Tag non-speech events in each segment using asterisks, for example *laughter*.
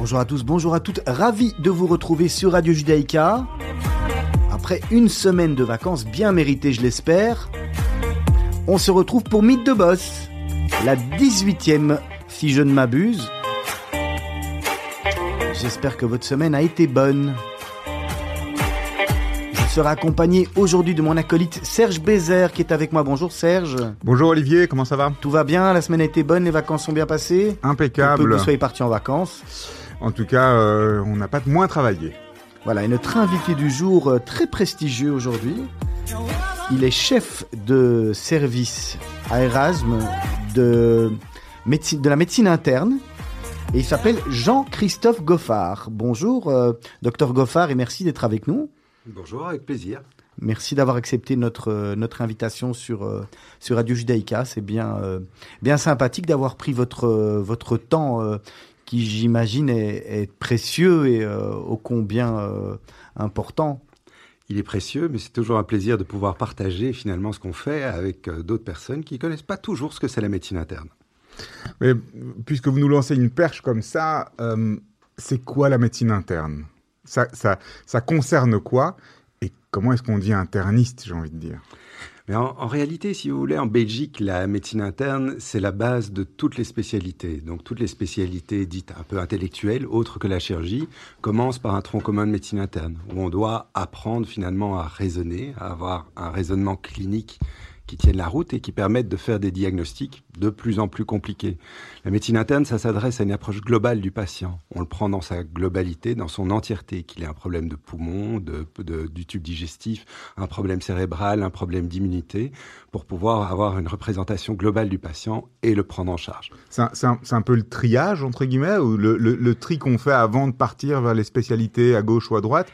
Bonjour à tous, bonjour à toutes, ravi de vous retrouver sur Radio Judaïka. Après une semaine de vacances bien méritées, je l'espère, on se retrouve pour Mythe de Boss, la 18e si je ne m'abuse. J'espère que votre semaine a été bonne. Je serai accompagné aujourd'hui de mon acolyte Serge Bézère qui est avec moi. Bonjour Serge. Bonjour Olivier, comment ça va? Tout va bien, la semaine a été bonne, les vacances sont bien passées. Impeccable. Que vous soyez partis en vacances. En tout cas, euh, on n'a pas de moins travaillé. Voilà, et notre invité du jour, euh, très prestigieux aujourd'hui, il est chef de service à Erasme de, médecine, de la médecine interne. Et il s'appelle Jean-Christophe Goffard. Bonjour, euh, docteur Goffard, et merci d'être avec nous. Bonjour, avec plaisir. Merci d'avoir accepté notre, euh, notre invitation sur, euh, sur Radio Judaïka. C'est bien, euh, bien sympathique d'avoir pris votre, euh, votre temps euh, qui, j'imagine, est, est précieux et euh, ô combien euh, important. Il est précieux, mais c'est toujours un plaisir de pouvoir partager finalement ce qu'on fait avec euh, d'autres personnes qui ne connaissent pas toujours ce que c'est la médecine interne. Mais puisque vous nous lancez une perche comme ça, euh, c'est quoi la médecine interne? Ça, ça, ça concerne quoi? Et comment est-ce qu'on dit interniste, j'ai envie de dire? Mais en, en, réalité, si vous voulez, en Belgique, la médecine interne, c'est la base de toutes les spécialités. Donc toutes les spécialités dites un peu intellectuelles, autres que la chirurgie, commencent par un tronc commun de médecine interne, où on doit apprendre finalement à raisonner, à avoir un raisonnement clinique qui tiennent la route et qui permettent de faire des diagnostics de plus en plus compliqués. La médecine interne, ça s'adresse à une approche globale du patient. On le prend dans sa globalité, dans son entièreté, qu'il ait un problème de poumon, de, du tube digestif, un problème cérébral, un problème d'immunité, pour pouvoir avoir une représentation globale du patient et le prendre en charge. C'est un, peu le triage, entre guillemets, ou le, le tri qu'on fait avant de partir vers les spécialités à gauche ou à droite?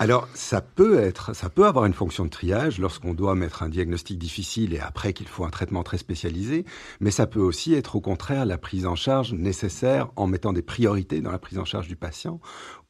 Alors, ça peut être, ça peut avoir une fonction de triage lorsqu'on doit mettre un diagnostic difficile et après qu'il faut un traitement très spécialisé, mais ça peut aussi être au contraire la prise en charge nécessaire en mettant des priorités dans la prise en charge du patient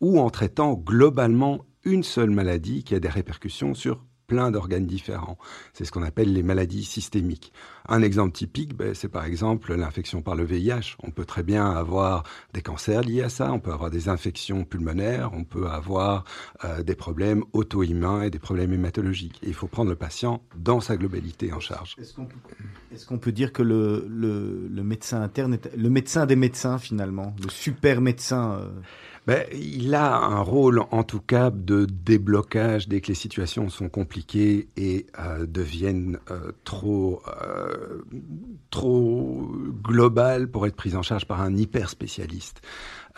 ou en traitant globalement une seule maladie qui a des répercussions sur plein d'organes différents. C'est ce qu'on appelle les maladies systémiques. Un exemple typique, ben, c'est par exemple l'infection par le VIH. On peut très bien avoir des cancers liés à ça, on peut avoir des infections pulmonaires, on peut avoir euh, des problèmes auto-immuns et des problèmes hématologiques. Il faut prendre le patient dans sa globalité en charge. Est-ce qu'on peut, dire que le, médecin interne le médecin des médecins finalement, le super médecin euh... Ben, il a un rôle, en tout cas, de déblocage dès que les situations sont compliquées et euh, deviennent euh, trop, euh, trop globales pour être prises en charge par un hyper spécialiste.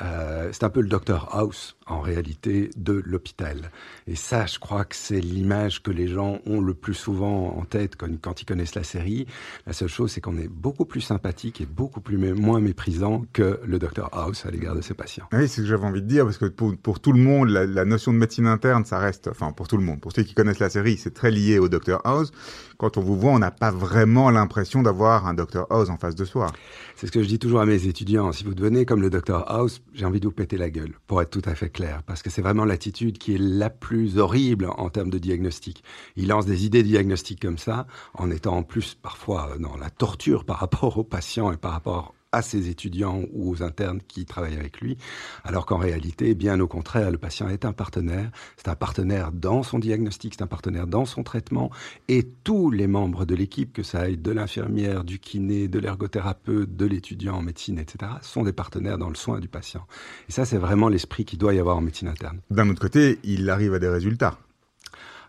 Euh, c'est un peu le Dr House en réalité de l'hôpital. Et ça, je crois que c'est l'image que les gens ont le plus souvent en tête quand, ils connaissent la série. La seule chose, c'est qu'on est beaucoup plus sympathique et beaucoup plus moins méprisant que le Dr House à l'égard de ses patients. Oui, c'est ce que j'avais envie de dire parce que pour, pour tout le monde, la, la, notion de médecine interne, ça reste, enfin pour tout le monde, pour ceux qui connaissent la série, c'est très lié au Dr House. Quand on vous voit, on n'a pas vraiment l'impression d'avoir un Dr House en face de soi. C'est ce que je dis toujours à mes étudiants. Si vous devenez comme le Dr House, j'ai envie de vous péter la gueule, pour être tout à fait clair, parce que c'est vraiment l'attitude qui est la plus horrible en termes de diagnostic. Il lance des idées de diagnostic comme ça, en étant en plus parfois dans la torture par rapport aux patients et par rapport à ses étudiants ou aux internes qui travaillent avec lui, alors qu'en réalité, bien au contraire, le patient est un partenaire, c'est un partenaire dans son diagnostic, c'est un partenaire dans son traitement, et tous les membres de l'équipe, que ça aille de l'infirmière, du kiné, de l'ergothérapeute, de l'étudiant en médecine, etc., sont des partenaires dans le soin du patient. Et ça, c'est vraiment l'esprit qu'il doit y avoir en médecine interne. D'un autre côté, il arrive à des résultats.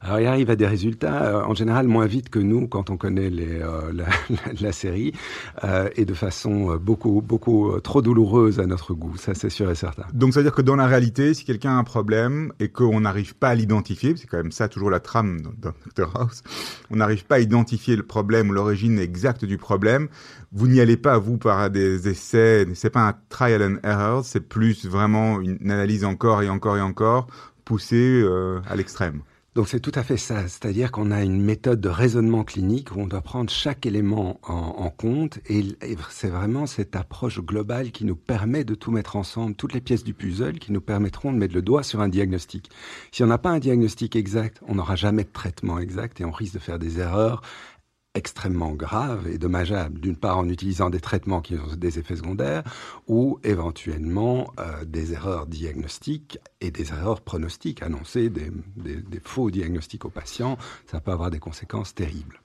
Alors, il arrive à des résultats, euh, en général, moins vite que nous quand on connaît les, euh, *laughs* la, la, série, euh, et de façon beaucoup, beaucoup trop douloureuse à notre goût, ça c'est sûr et certain. Donc, ça veut dire que dans la réalité, si quelqu'un a un problème et qu'on n'arrive pas à l'identifier, c'est quand même ça toujours la trame dans Dr House, on n'arrive pas à identifier le problème ou l'origine exacte du problème, vous n'y allez pas, vous, par des essais, c'est pas un trial and error, c'est plus vraiment une analyse encore et encore et encore poussée euh, à l'extrême. Donc c'est tout à fait ça, c'est-à-dire qu'on a une méthode de raisonnement clinique où on doit prendre chaque élément en, compte et, et c'est vraiment cette approche globale qui nous permet de tout mettre ensemble, toutes les pièces du puzzle qui nous permettront de mettre le doigt sur un diagnostic. Si on n'a pas un diagnostic exact, on n'aura jamais de traitement exact et on risque de faire des erreurs extrêmement graves et dommageables. D'une part en utilisant des traitements qui ont des effets secondaires ou éventuellement euh, des erreurs diagnostiques et des erreurs pronostiques. Annoncer des, faux diagnostics aux patients, ça peut avoir des conséquences terribles.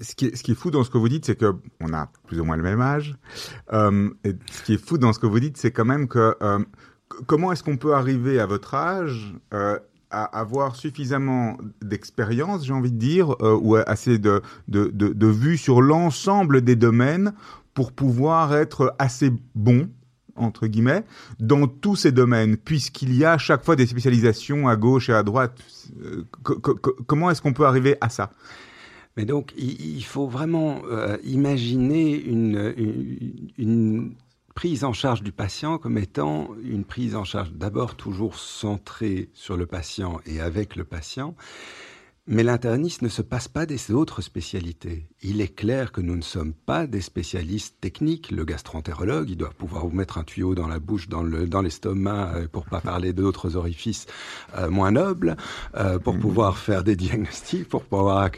Ce qui est, ce qui est fou dans ce que vous dites, c'est que on a plus ou moins le même âge. Euh, ce qui est fou dans ce que vous dites, c'est quand même que euh, comment est-ce qu'on peut arriver à votre âge à avoir suffisamment d'expérience, j'ai envie de dire, euh, ou assez de, de, de, vue sur l'ensemble des domaines pour pouvoir être assez bon, entre guillemets, dans tous ces domaines, puisqu'il y a à chaque fois des spécialisations à gauche et à droite. Euh, comment est-ce qu'on peut arriver à ça? Mais donc, il, faut vraiment euh, imaginer une, une, une prise en charge du patient comme étant une prise en charge d'abord toujours centrée sur le patient et avec le patient, mais l'interniste ne se passe pas des autres spécialités. Il est clair que nous ne sommes pas des spécialistes techniques. Le gastroentérologue, il doit pouvoir vous mettre un tuyau dans la bouche, dans l'estomac, dans euh, pour pas parler d'autres orifices euh, moins nobles, euh, pour mmh. pouvoir faire des *laughs* diagnostics, pour pouvoir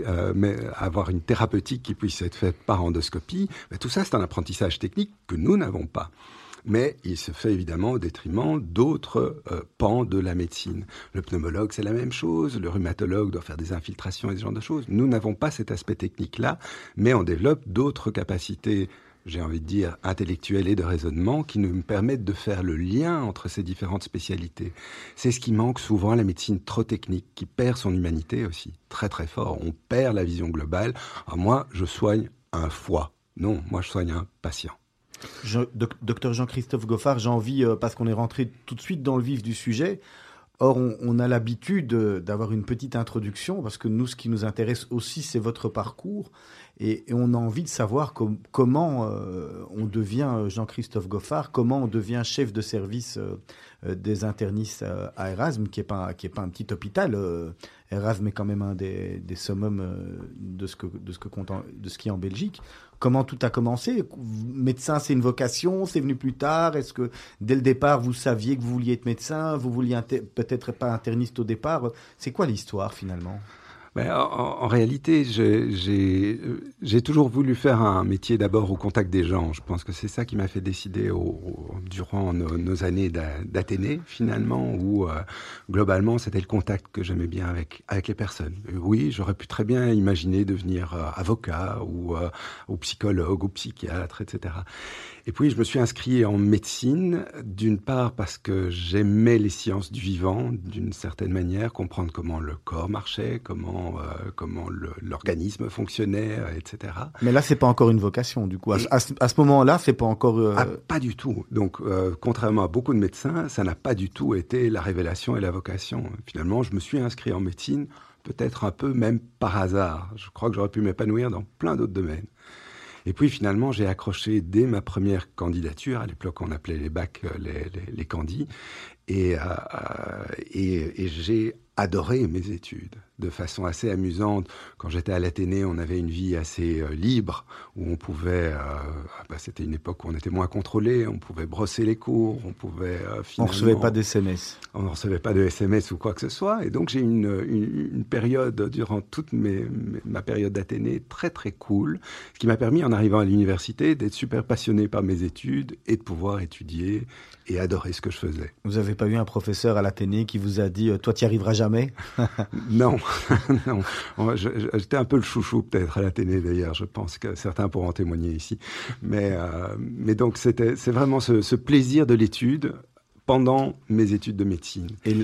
avoir une thérapeutique qui puisse être faite par endoscopie. Mais tout ça, c'est un apprentissage technique que nous n'avons pas mais il se fait évidemment au détriment d'autres euh, pans de la médecine. Le pneumologue, c'est la même chose, le rhumatologue doit faire des infiltrations et ce genre de choses. Nous n'avons pas cet aspect technique-là, mais on développe d'autres capacités j'ai envie de dire, intellectuelles et de raisonnement qui nous permettent de faire le lien entre ces différentes spécialités. C'est ce qui manque souvent à la médecine trop technique, qui perd son humanité aussi, très très fort. On perd la vision globale. Moi, je soigne un foie. Non, moi, je soigne un patient. Docteur Jean-Christophe Goffard, j'ai envie, euh, parce qu'on est rentré tout de suite dans le vif du sujet, Or, on, a l'habitude d'avoir une petite introduction, parce que nous, ce qui nous intéresse aussi, c'est votre parcours. Et, on a envie de savoir comment euh, on devient euh, Jean-Christophe Goffard, comment on devient chef de service des internistes à Erasme, qui n'est pas, un petit hôpital. Erasme est quand même un des, summums de ce, que, de, ce compte de ce qui est en Belgique. Comment tout a commencé? Médecin, c'est une vocation, c'est venu plus tard. Est-ce que dès le départ, vous saviez que vous vouliez être médecin? Vous vouliez peut-être pas interniste au départ? C'est quoi l'histoire finalement? En, réalité, j'ai toujours voulu faire un métier d'abord au contact des gens. Je pense que c'est ça qui m'a fait décider durant nos, années d'Athénée, finalement, où euh, globalement, c'était le contact que j'aimais bien avec, les personnes. oui, j'aurais pu très bien imaginer devenir euh, avocat euh, ou psychologue ou psychiatre, etc. Et puis, je me suis inscrit en médecine, d'une part parce que j'aimais les sciences du vivant, d'une certaine manière, comprendre comment le corps marchait, comment, euh, comment l'organisme fonctionnait, euh, etc. Mais là, c'est pas encore une vocation, du coup. À, ce, moment-là, c'est pas encore. Euh, ah, pas du tout. Donc, contrairement à beaucoup de médecins, ça n'a pas du tout été la révélation et la vocation. Finalement, je me suis inscrit en médecine, peut-être un peu même par hasard. Je crois que j'aurais pu m'épanouir dans plein d'autres domaines. Et puis finalement, j'ai accroché dès ma première candidature, à l'époque on appelait les bacs euh, les, les, euh, et, et j'ai adoré mes études de façon assez amusante. Quand j'étais à l'Athénée, on avait une vie assez euh, libre, où on pouvait, euh, ah bah, c'était une époque où on était moins contrôlé, on pouvait brosser les cours, on pouvait euh, On ne recevait pas d'SMS. On ne recevait pas de SMS ou quoi que ce soit. Et donc j'ai une, une, une, période, durant toute mes, ma période d'Athénée, très très cool, ce qui m'a permis, en arrivant à l'université, d'être super passionné par mes études et de pouvoir étudier et adorer ce que je faisais. Vous n'avez pas eu un professeur à l'Athénée qui vous a dit, toi tu n'y arriveras jamais? *laughs* Non, *laughs* j'étais un peu le chouchou peut-être à l'Athénée d'ailleurs. Je pense que certains pourront en témoigner ici. Mais, euh, mais donc c'était, c'est vraiment ce, plaisir de l'étude pendant mes études de médecine. Et,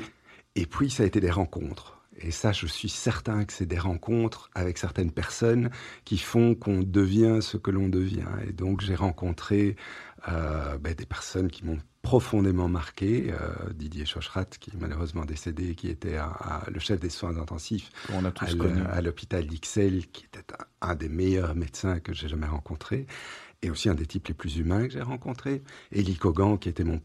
et puis ça a été des rencontres. Et ça, je suis certain que c'est des rencontres avec certaines personnes qui font qu'on devient ce que l'on devient. Et donc, j'ai rencontré euh, ben, des personnes qui m'ont profondément marqué. Euh, Didier Chochrat, qui est malheureusement décédé, qui était le chef des soins intensifs On a tous à l'hôpital d'Ixelles, qui était un, des meilleurs médecins que j'ai jamais rencontré, et aussi un des types les plus humains que j'ai rencontré. Elie Kogan, qui était mon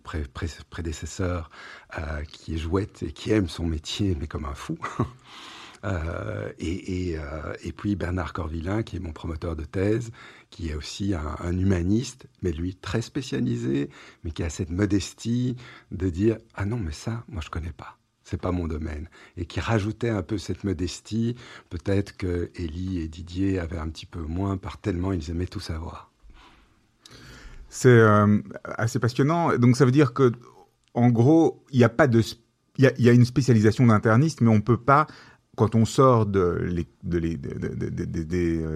prédécesseur, euh, qui est jouette et qui aime son métier, mais comme un fou. *laughs* Euh, et, euh, et, puis Bernard Corvillain, qui est mon promoteur de thèse, qui est aussi un, humaniste, mais lui très spécialisé, mais qui a cette modestie de dire ah non mais ça, moi je connais pas. c'est pas mon domaine, et qui rajoutait un peu cette modestie. Peut-être que Élie et Didier avaient un petit peu moins, par tellement ils aimaient tout savoir. C'est euh, assez passionnant. Donc ça veut dire que, en gros, il n'y a pas de, il y, a, une spécialisation d'interniste, mais on peut pas quand on sort de, les, de, les, des,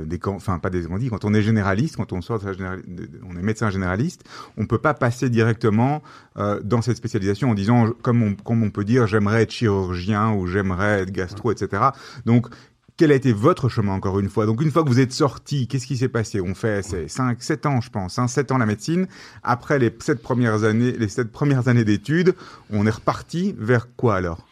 des, enfin pas des on dit, quand on est généraliste, quand on sort de, on est médecin généraliste, on peut pas passer directement euh, dans cette spécialisation en disant, comme on, comme on peut dire, j'aimerais être chirurgien ou j'aimerais être gastro, etc. Donc quel a été votre chemin encore une fois? Donc une fois que vous êtes sorti, qu'est-ce qui s'est passé? On fait 5, 7 ans je pense, hein, 7 ans la médecine. Après les 7 premières années, les 7 premières années d'études, on est reparti vers quoi alors?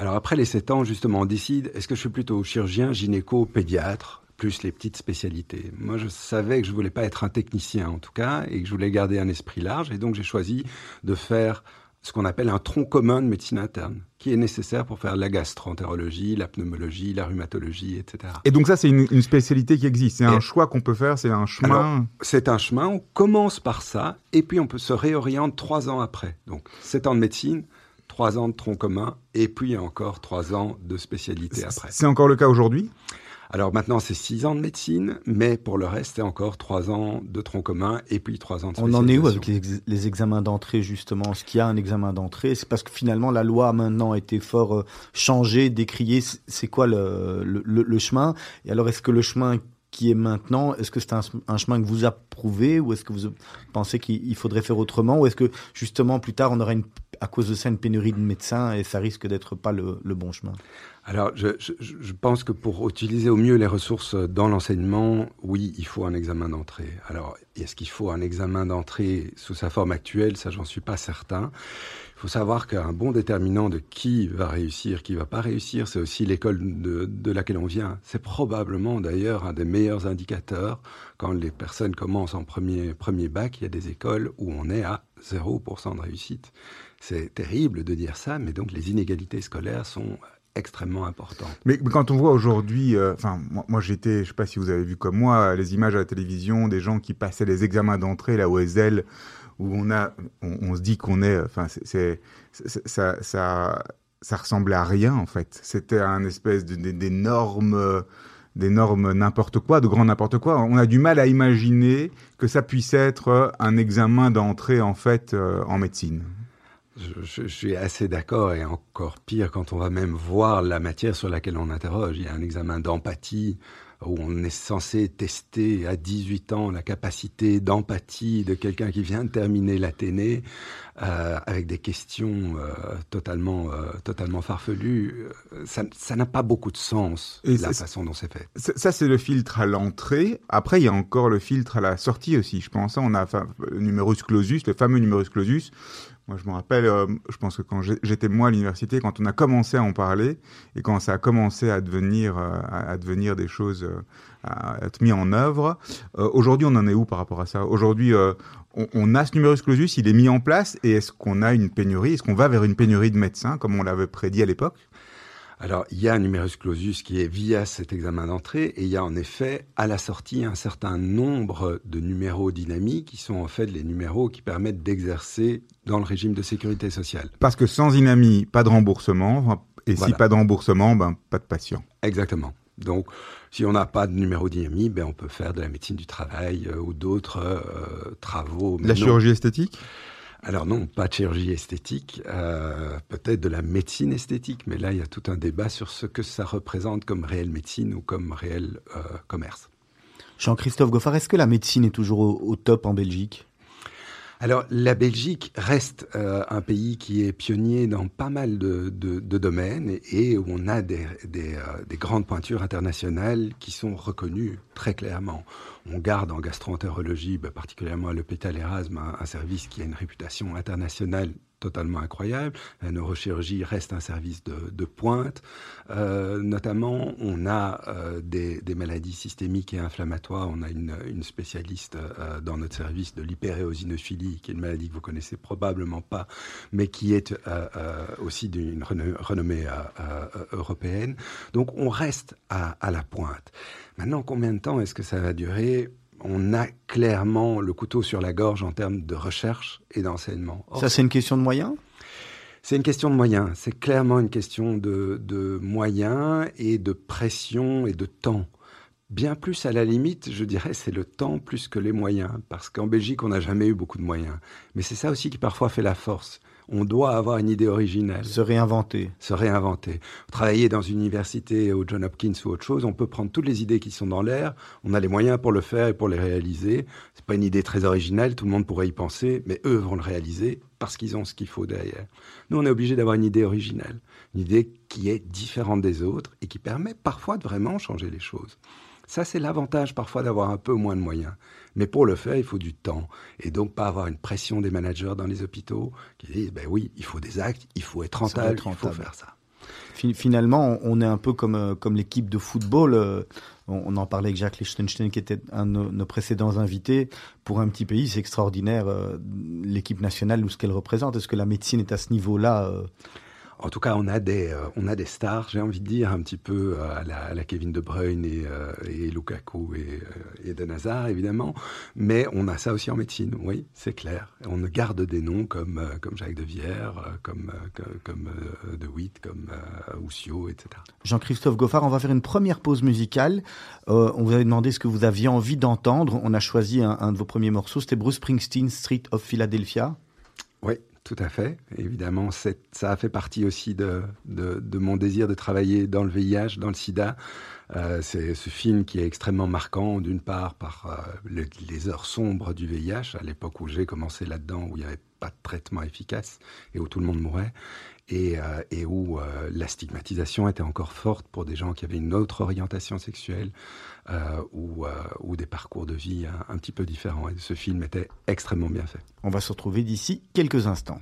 Alors après les 7 ans justement, on décide est-ce que je suis plutôt chirurgien, gynéco, pédiatre plus les petites spécialités? Moi, je savais que je voulais pas être un technicien en tout cas et que je voulais garder un esprit large et donc j'ai choisi de faire ce qu'on appelle un tronc commun de médecine interne, qui est nécessaire pour faire la gastroentérologie, la pneumologie, la rhumatologie, etc. Et donc ça, c'est une, spécialité qui existe, c'est un choix qu'on peut faire, c'est un chemin C'est un chemin, on commence par ça, et puis on peut se réorienter trois ans après. Donc sept ans de médecine, trois ans de tronc commun, et puis encore trois ans de spécialité après. C'est encore le cas aujourd'hui? Alors maintenant, c'est six ans de médecine, mais pour le reste, c'est encore trois ans de tronc commun et puis trois ans de On en est où avec les, examens d'entrée, justement? Est-ce qu'il y a un examen d'entrée? C'est parce que finalement, la loi maintenant a été fort euh, changée, décriée. C'est quoi le, le, chemin? Et alors, est-ce que le chemin qui est maintenant, est-ce que c'est un, chemin que vous approuvez ou est-ce que vous pensez qu'il faudrait faire autrement ou est-ce que justement plus tard on aura une, à cause de ça une pénurie de médecins et ça risque d'être pas le, bon chemin? Alors, je, je, je, pense que pour utiliser au mieux les ressources dans l'enseignement, oui, il faut un examen d'entrée. Alors, est-ce qu'il faut un examen d'entrée sous sa forme actuelle? Ça, j'en suis pas certain. Il faut savoir qu'un bon déterminant de qui va réussir, qui va pas réussir, c'est aussi l'école de, laquelle on vient. C'est probablement d'ailleurs un des meilleurs indicateurs quand les personnes commencent en premier, premier bac. Il y a des écoles où on est à 0% de réussite. C'est terrible de dire ça, mais donc les inégalités scolaires sont extrêmement important. Mais, quand on voit aujourd'hui, euh, enfin, moi, j'étais, je sais pas si vous avez vu comme moi, les images à la télévision des gens qui passaient les examens d'entrée, la OSL, où on a, on, se dit qu'on est, enfin, c'est, ça, ça, ressemblait à rien en fait. C'était un espèce d'énorme n'importe quoi, de grand n'importe quoi. On a du mal à imaginer que ça puisse être un examen d'entrée en fait euh, en médecine. Je, suis assez d'accord et encore pire quand on va même voir la matière sur laquelle on interroge. Il y a un examen d'empathie où on est censé tester à 18 ans la capacité d'empathie de quelqu'un qui vient de terminer l'Athénée euh, avec des questions euh, totalement, euh, totalement farfelues. Ça n'a pas beaucoup de sens, la façon dont c'est fait. Ça, c'est le filtre à l'entrée. Après, il y a encore le filtre à la sortie aussi, je pense. On a le numerus clausus, le fameux numerus clausus, moi, je me rappelle, euh, je pense que quand j'étais moi à l'université, quand on a commencé à en parler et quand ça a commencé à devenir, euh, à, devenir des choses, euh, à être mis en œuvre, aujourd'hui, on en est où par rapport à ça? Aujourd'hui, on, on, a ce numerus clausus, il est mis en place et est-ce qu'on a une pénurie? Est-ce qu'on va vers une pénurie de médecins comme on l'avait prédit à l'époque? Alors, il y a un numerus clausus qui est via cet examen d'entrée et il y a en effet à la sortie un certain nombre de numéros dynamiques qui sont en fait les numéros qui permettent d'exercer dans le régime de sécurité sociale. Parce que sans INAMI, pas de remboursement et si pas de remboursement, ben, pas de patient. Exactement. Donc, si on n'a pas de numéro d'INAMI, ben, on peut faire de la médecine du travail euh, ou d'autres euh, travaux. La chirurgie esthétique? Alors non, pas de chirurgie esthétique, euh, peut-être de la médecine esthétique, mais là il y a tout un débat sur ce que ça représente comme réelle médecine ou comme réel euh, commerce. Jean-Christophe Goffard, est-ce que la médecine est toujours au top en Belgique? Alors, la Belgique reste euh, un pays qui est pionnier dans pas mal de, domaines et, où on a des, euh, des, grandes pointures internationales qui sont reconnues très clairement. On garde en gastroentérologie, bah, particulièrement à l'hôpital Erasme, un, service qui a une réputation internationale totalement incroyable. La neurochirurgie reste un service de, pointe. Euh, notamment, on a euh, des, maladies systémiques et inflammatoires. On a une, spécialiste euh, dans notre service de l'hyperéosinophilie, qui est une maladie que vous connaissez probablement pas, mais qui est aussi d'une renommée européenne. Donc, on reste à, à la pointe. Maintenant, combien de temps est-ce que ça va durer? On a clairement le couteau sur la gorge en termes de recherche et d'enseignement. Ça, c'est une question de moyens? C'est une question de moyens. C'est clairement une question de, de moyens et de pression et de temps. Bien plus à la limite, je dirais, c'est le temps plus que les moyens. Parce qu'en Belgique, on n'a jamais eu beaucoup de moyens. Mais c'est ça aussi qui parfois fait la force. On doit avoir une idée originelle. Se réinventer. Se réinventer. Travailler dans une université au John Hopkins ou autre chose, on peut prendre toutes les idées qui sont dans l'air. On a les moyens pour le faire et pour les réaliser. C'est pas une idée très originale, tout le monde pourrait y penser, mais eux vont le réaliser parce qu'ils ont ce qu'il faut derrière. Nous, on est obligé d'avoir une idée originale, une idée qui est différente des autres et qui permet parfois de vraiment changer les choses. Ça, c'est l'avantage parfois d'avoir un peu moins de moyens. Mais pour le faire, il faut du temps. Et donc, pas avoir une pression des managers dans les hôpitaux qui disent, ben oui, il faut des actes, il faut être rentable, il faut faire ça. Finalement, on est un peu comme, euh, comme l'équipe de football. Euh, on en parlait avec Jacques Lichtenstein, qui était un de nos précédents invités. Pour un petit pays, c'est extraordinaire euh, l'équipe nationale ou ce qu'elle représente. Est-ce que la médecine est à ce niveau-là en tout cas, on a des, euh, on a des stars, j'ai envie de dire, un petit peu euh, à la, à la Kevin De Bruyne et, euh, et Lukaku et, et De Hazard, évidemment. Mais on a ça aussi en médecine, oui, c'est clair. On garde des noms comme, comme Jacques de Vière, comme, comme, De Witt, comme Oussio, etc. Jean-Christophe Goffard, on va faire une première pause musicale. on vous avait demandé ce que vous aviez envie d'entendre. On a choisi un, un de vos premiers morceaux, c'était Bruce Springsteen, Street of Philadelphia. Oui, tout à fait. Évidemment, ça a fait partie aussi de, mon désir de travailler dans le VIH, dans le sida. Euh, c'est ce film qui est extrêmement marquant, d'une part par euh, les, heures sombres du VIH, à l'époque où j'ai commencé là-dedans, où il n'y avait pas de traitement efficace et où tout le monde mourait, et, euh, et où la stigmatisation était encore forte pour des gens qui avaient une autre orientation sexuelle ou, ou, des parcours de vie un, un petit peu différents. Et ce film était extrêmement bien fait. On va se retrouver d'ici quelques instants.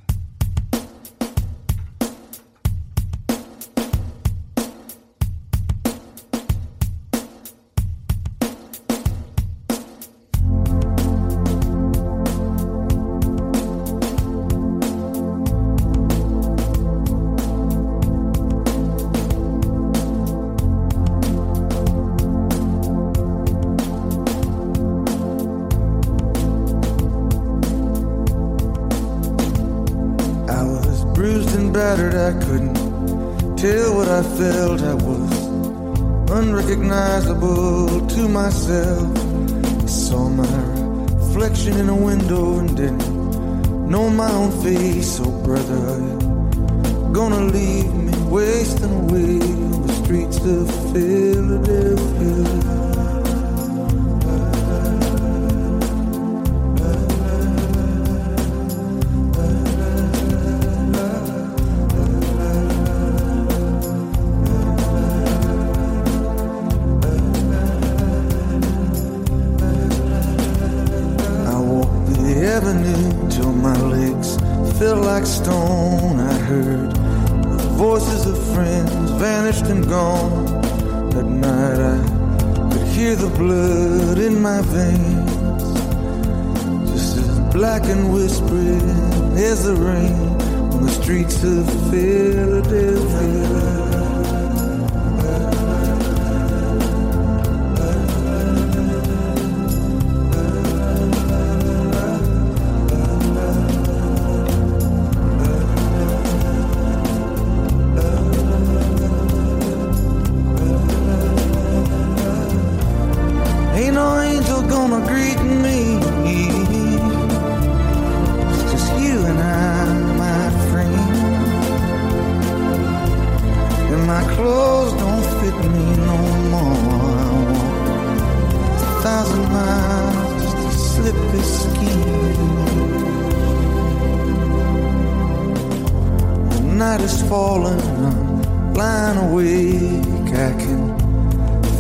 recognizable to myself. I saw my reflection in a window and didn't know my own face. Oh, brother, gonna leave me wasting away on the streets of Philadelphia.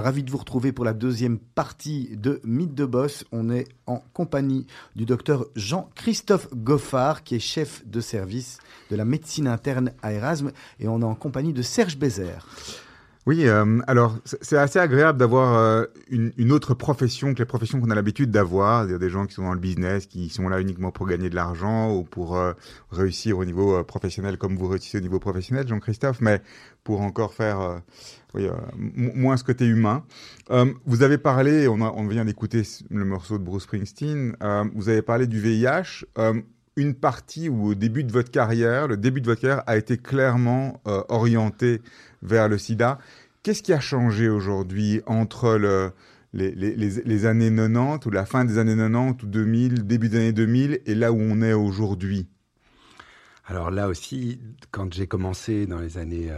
Ravi de vous retrouver pour la deuxième partie de Mythe de Boss. On est en compagnie du docteur Jean-Christophe Goffard, qui est chef de service de la médecine interne à Erasme, et on est en compagnie de Serge Bézère. Oui, euh, alors c'est assez agréable d'avoir euh, une, autre profession que les professions qu'on a l'habitude d'avoir. A des gens qui sont dans le business, qui sont là uniquement pour gagner de l'argent ou pour euh, réussir au niveau professionnel comme vous réussissez au niveau professionnel, Jean-Christophe, mais pour encore faire moins ce côté humain. vous avez parlé, on, on vient d'écouter le morceau de Bruce Springsteen, vous avez parlé du VIH une partie où au début de votre carrière, le début de votre carrière a été clairement orienté vers le sida. Qu'est-ce qui a changé aujourd'hui entre le, les, années 90 ou la fin des années 90 ou 2000, début des années 2000 et là où on est aujourd'hui? Alors là aussi, quand j'ai commencé dans les années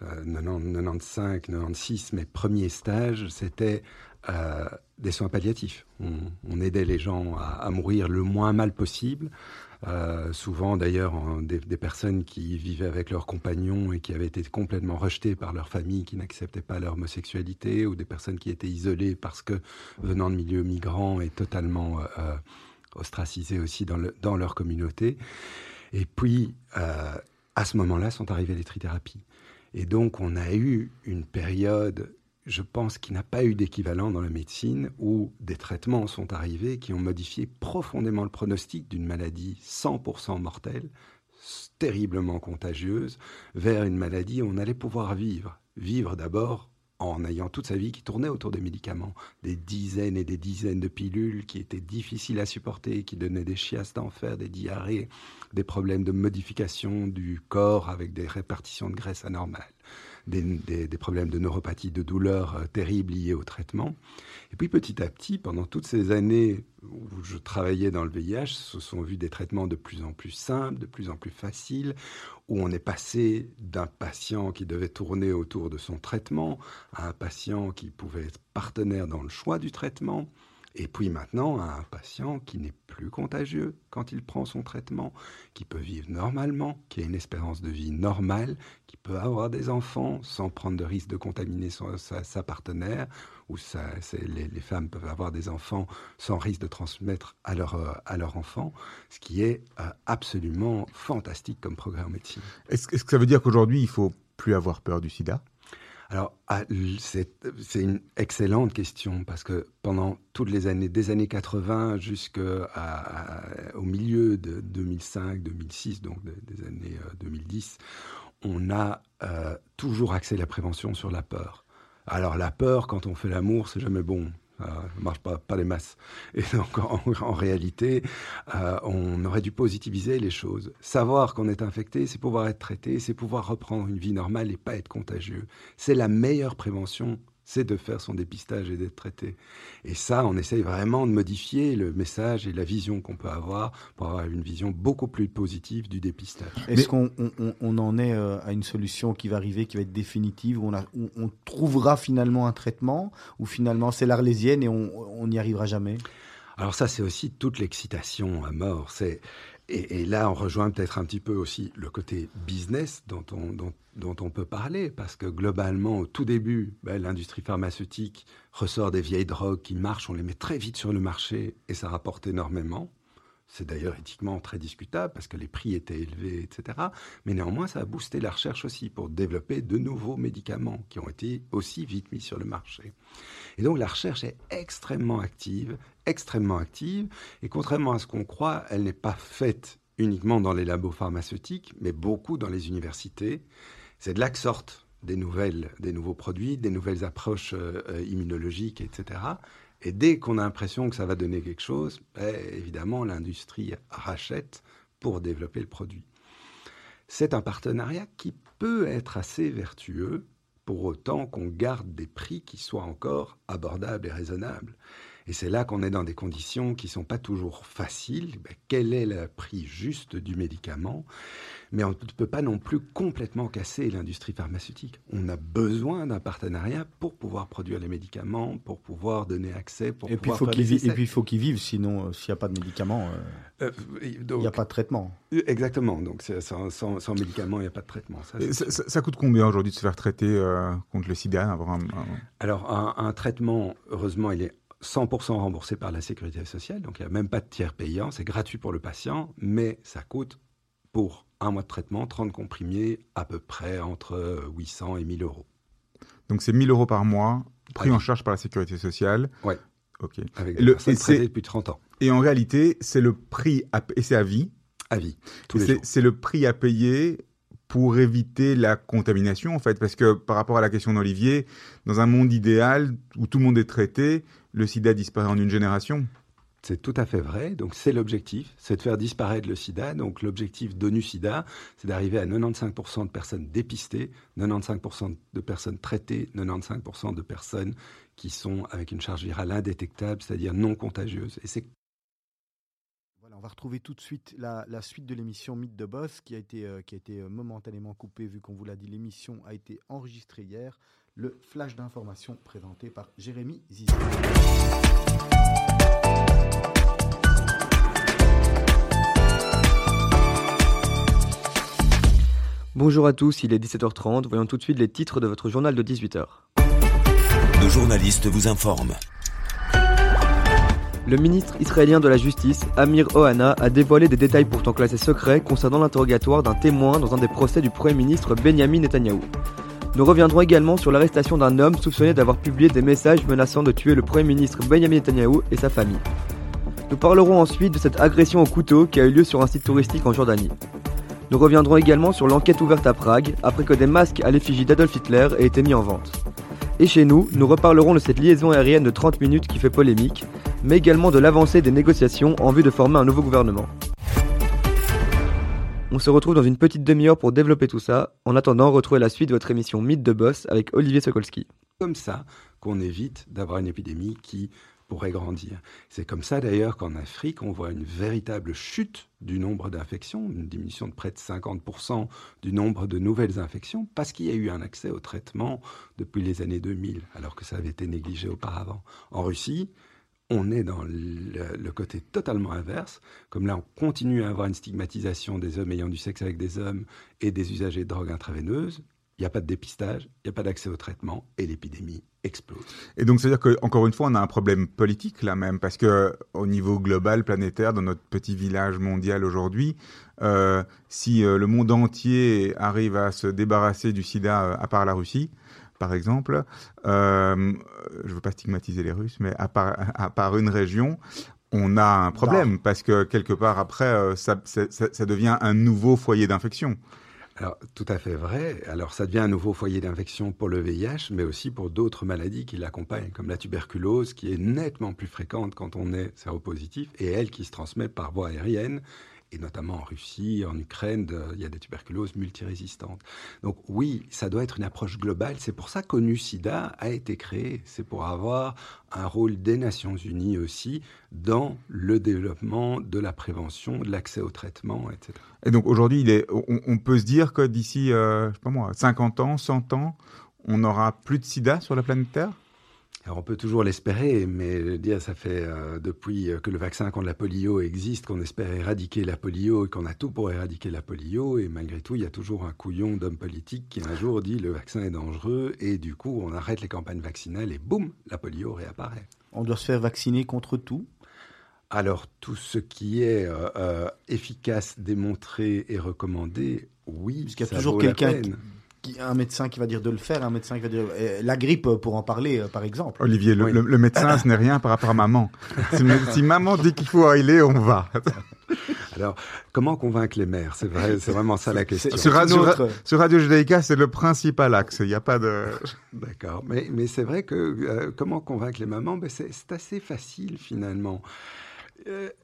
95, 96, mes premiers stages, c'était euh, des soins palliatifs. On, aidait les gens à, mourir le moins mal possible euh, souvent d'ailleurs des, personnes qui vivaient avec leurs compagnons et qui avaient été complètement rejetées par leur famille, qui n'acceptaient pas leur homosexualité, ou des personnes qui étaient isolées parce que venant de milieux migrants et totalement euh, euh, ostracisées aussi dans, le, dans, leur communauté. Et puis, à ce moment-là, sont arrivées les trithérapies. Et donc, on a eu une période je pense qu'il n'a pas eu d'équivalent dans la médecine où des traitements sont arrivés qui ont modifié profondément le pronostic d'une maladie 100% mortelle, terriblement contagieuse, vers une maladie où on allait pouvoir vivre. Vivre d'abord en ayant toute sa vie qui tournait autour des médicaments, des dizaines et des dizaines de pilules qui étaient difficiles à supporter, qui donnaient des chiasses d'enfer, des diarrhées, des problèmes de modification du corps avec des répartitions de graisse anormales des, problèmes de neuropathie, de douleurs euh, terribles liés au traitement. Et puis petit à petit, pendant toutes ces années où je travaillais dans le VIH, se sont vus des traitements de plus en plus simples, de plus en plus faciles, où on est passé d'un patient qui devait tourner autour de son traitement à un patient qui pouvait être partenaire dans le choix du traitement, et puis maintenant, un patient qui n'est plus contagieux quand il prend son traitement, qui peut vivre normalement, qui a une espérance de vie normale, qui peut avoir des enfants sans prendre de risque de contaminer sa, partenaire, ou les, femmes peuvent avoir des enfants sans risque de transmettre à leur, à leur enfant, ce qui est euh, absolument fantastique comme progrès en médecine. Est-ce que ça veut dire qu'aujourd'hui, il faut plus avoir peur du sida? Alors, ah, c'est une excellente question parce que pendant toutes les années, des années 80 jusqu'au milieu de 2005, 2006, donc des, années 2010, euh, on a euh, toujours axé la prévention sur la peur. Alors la peur, quand on fait l'amour, c'est jamais bon. Ne marche pas, pas les masses. Et *laughs* donc, en, réalité, euh, on aurait dû positiviser les choses. Savoir qu'on est infecté, c'est pouvoir être traité, c'est pouvoir reprendre une vie normale et pas être contagieux. C'est la meilleure prévention c'est de faire son dépistage et d'être traité. Et ça, on essaye vraiment de modifier le message et la vision qu'on peut avoir pour avoir une vision beaucoup plus positive du dépistage. Est-ce qu'on on, en est euh, à une solution qui va arriver, qui va être définitive, où on, on trouvera finalement un traitement, ou finalement c'est l'arlésienne et on n'y arrivera jamais? Alors ça, c'est aussi toute l'excitation à mort. C'est et, là, on rejoint peut-être un petit peu aussi le côté business dont on, peut parler, parce que globalement, au tout début, ben, l'industrie pharmaceutique ressort des vieilles drogues qui marchent, on les met très vite sur le marché et ça rapporte énormément. C'est d'ailleurs éthiquement très discutable parce que les prix étaient élevés, etc. Mais néanmoins, ça a boosté la recherche aussi pour développer de nouveaux médicaments qui ont été aussi vite mis sur le marché. Et donc la recherche est extrêmement active, extrêmement active. Et contrairement à ce qu'on croit, elle n'est pas faite uniquement dans les labos pharmaceutiques, mais beaucoup dans les universités. C'est de là que sortent des nouvelles, des nouveaux produits, des nouvelles approches euh, euh, immunologiques, etc. Et dès qu'on a l'impression que ça va donner quelque chose, ben, évidemment, l'industrie rachète pour développer le produit. C'est un partenariat qui peut être assez vertueux pour autant qu'on garde des prix qui soient encore abordables et raisonnables. Et c'est là qu'on est dans des conditions qui sont pas toujours faciles. Ben, quel est le prix juste du médicament? Mais on ne peut pas non plus complètement casser l'industrie pharmaceutique. On a besoin d'un partenariat pour pouvoir produire les médicaments, pour pouvoir donner accès, pour et puis, pouvoir faut et puis il faut qu'ils vivent, sinon euh, s'il n'y a pas de médicaments, euh, euh, il n'y a pas de traitement. Exactement, donc sans, sans, médicaments, il n'y a pas de traitement. Ça, ça, coûte combien aujourd'hui de se faire traiter contre le sida Alors un, un traitement, heureusement, il est 100% remboursé par la sécurité sociale, donc il n'y a même pas de tiers payant, c'est gratuit pour le patient, mais ça coûte pour un mois de traitement, 30 comprimés, à peu près entre 800 et 1000 euros. Donc c'est 1000 euros par mois, pris en charge par la sécurité sociale. Oui. Ok. Avec le, personnes depuis 30 ans. Et en réalité, c'est le prix, à, et c'est à vie. À vie, C'est le prix à payer pour éviter la contamination, en fait. Parce que par rapport à la question d'Olivier, dans un monde idéal où tout le monde est traité, le sida disparaît en une génération. C'est tout à fait vrai. Donc c'est l'objectif, c'est de faire disparaître le sida. Donc l'objectif d'ONU-SIDA, c'est d'arriver à 95% de personnes dépistées, 95% de personnes traitées, 95% de personnes qui sont avec une charge virale indétectable, c'est-à-dire non contagieuse. Et c'est voilà, on va retrouver tout de suite la, suite de l'émission Mythe de Boss qui a été, euh, qui a été euh, momentanément coupée vu qu'on vous l'a dit. L'émission a été enregistrée hier. Le flash d'information présenté par Jérémy Zizou. Bonjour à tous, il est 17h30. Voyons tout de suite les titres de votre journal de 18h. Nos journalistes vous informent. Le ministre israélien de la Justice, Amir Ohana, a dévoilé des détails pourtant classés secrets concernant l'interrogatoire d'un témoin dans un des procès du Premier ministre Benjamin Netanyahou. Nous reviendrons également sur l'arrestation d'un homme soupçonné d'avoir publié des messages menaçant de tuer le Premier ministre Benjamin Netanyahou et sa famille. Nous parlerons ensuite de cette agression au couteau qui a eu lieu sur un site touristique en Jordanie. Nous reviendrons également sur l'enquête ouverte à Prague après que des masques à l'effigie d'Adolf Hitler aient été mis en vente. Et chez nous, nous reparlerons de cette liaison aérienne de 30 minutes qui fait polémique, mais également de l'avancée des négociations en vue de former un nouveau gouvernement. On se retrouve dans une petite demi-heure pour développer tout ça. En attendant, retrouvez la suite de votre émission Mythe de Boss avec Olivier Sokolski. Comme ça qu'on évite d'avoir une épidémie qui pourrait grandir. C'est comme ça d'ailleurs qu'en Afrique, on voit une véritable chute du nombre d'infections, une diminution de près de 50% du nombre de nouvelles infections, parce qu'il y a eu un accès au traitement depuis les années 2000, alors que ça avait été négligé auparavant. En Russie, on est dans le, côté totalement inverse. Comme là, on continue à avoir une stigmatisation des hommes ayant du sexe avec des hommes et des usagers de drogues intraveineuses. Il n'y a pas de dépistage, il n'y a pas d'accès au traitement et l'épidémie explose. Et donc, c'est-à-dire qu'encore une fois, on a un problème politique là même, parce que au niveau global, planétaire, dans notre petit village mondial aujourd'hui, euh, si euh, le monde entier arrive à se débarrasser du sida, euh, à part la Russie, par exemple, euh, je ne veux pas stigmatiser les Russes, mais à part, à part une région, on a un problème, parce que quelque part après, ça, ça, ça devient un nouveau foyer d'infection. Alors, tout à fait vrai. Alors, ça devient un nouveau foyer d'infection pour le VIH, mais aussi pour d'autres maladies qui l'accompagnent, comme la tuberculose, qui est nettement plus fréquente quand on est séropositif, et elle qui se transmet par voie aérienne et notamment en Russie, en Ukraine, il y a des tuberculoses multirésistantes. Donc oui, ça doit être une approche globale. C'est pour ça qu'ONU-SIDA a été créé. C'est pour avoir un rôle des Nations Unies aussi dans le développement de la prévention, de l'accès au traitement, etc. Et donc aujourd'hui, on, peut se dire que d'ici, euh, je sais pas moi, 50 ans, 100 ans, on n'aura plus de sida sur la planète Terre? On peut toujours l'espérer, mais dire ça fait euh, depuis que le vaccin contre la polio existe qu'on espère éradiquer la polio et qu'on a tout pour éradiquer la polio, et malgré tout, il y a toujours un couillon d'homme politique qui un jour dit le vaccin est dangereux, et du coup, on arrête les campagnes vaccinales et boum, la polio réapparaît. On doit se faire vacciner contre tout? Alors, tout ce qui est euh, euh, efficace, démontré et recommandé, oui. Parce qu'il y a toujours quelqu'un un médecin qui va dire de le faire, un médecin qui va dire euh, la grippe euh, pour en parler, euh, par exemple. Olivier, le, médecin, ce n'est rien par rapport à maman. si, maman dit qu'il faut aller, on va. *laughs* Alors, comment convaincre les mères? C'est vrai, c'est vraiment ça la question. Sur, Radio, Judaïka, c'est le principal axe. Il n'y a pas de. *laughs* D'accord, mais, mais c'est vrai que comment convaincre les mamans? Ben c'est, assez facile finalement.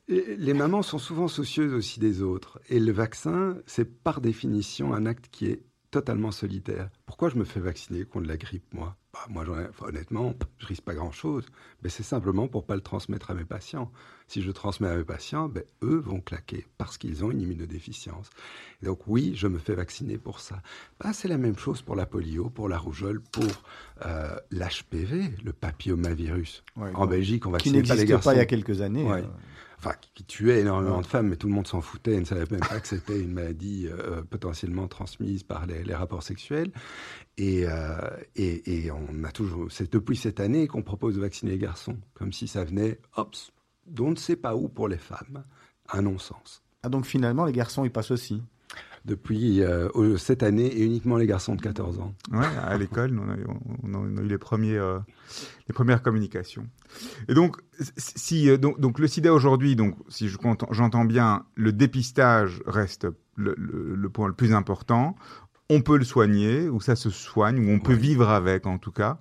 les mamans sont souvent soucieuses aussi des autres. Et le vaccin, c'est par définition un acte qui est totalement solitaire. Pourquoi je me fais vacciner contre la grippe, moi? Bah, moi, honnêtement, je risque pas grand-chose. Mais c'est simplement pour pas le transmettre à mes patients. Si je transmets à mes patients, ben, eux vont claquer parce qu'ils ont une immunodéficience. donc oui, je me fais vacciner pour ça. Ben, c'est la même chose pour la polio, pour la rougeole, pour euh, l'HPV, le papillomavirus. en Belgique, on vaccinait pas les garçons. pas il y a quelques années. Euh. Enfin, qui tuait énormément de femmes, mais tout le monde s'en foutait et ne savait même pas que c'était une maladie euh, potentiellement transmise par les, les rapports sexuels. Et, et, et, on a toujours, c'est depuis cette année qu'on propose de vacciner les garçons, comme si ça venait, hop, d'on ne sait pas où pour les femmes. Un non-sens. Ah donc finalement, les garçons, ils passent aussi depuis euh, cette année et uniquement les garçons de 14 ans. Oui, à l'école, on, a, eu les, premiers, euh, les premières communications. Et donc, si, euh, donc, donc le sida aujourd'hui, donc, si j'entends bien, le dépistage reste le, point le plus important. On peut le soigner, ou ça se soigne, ou on peut vivre avec en tout cas.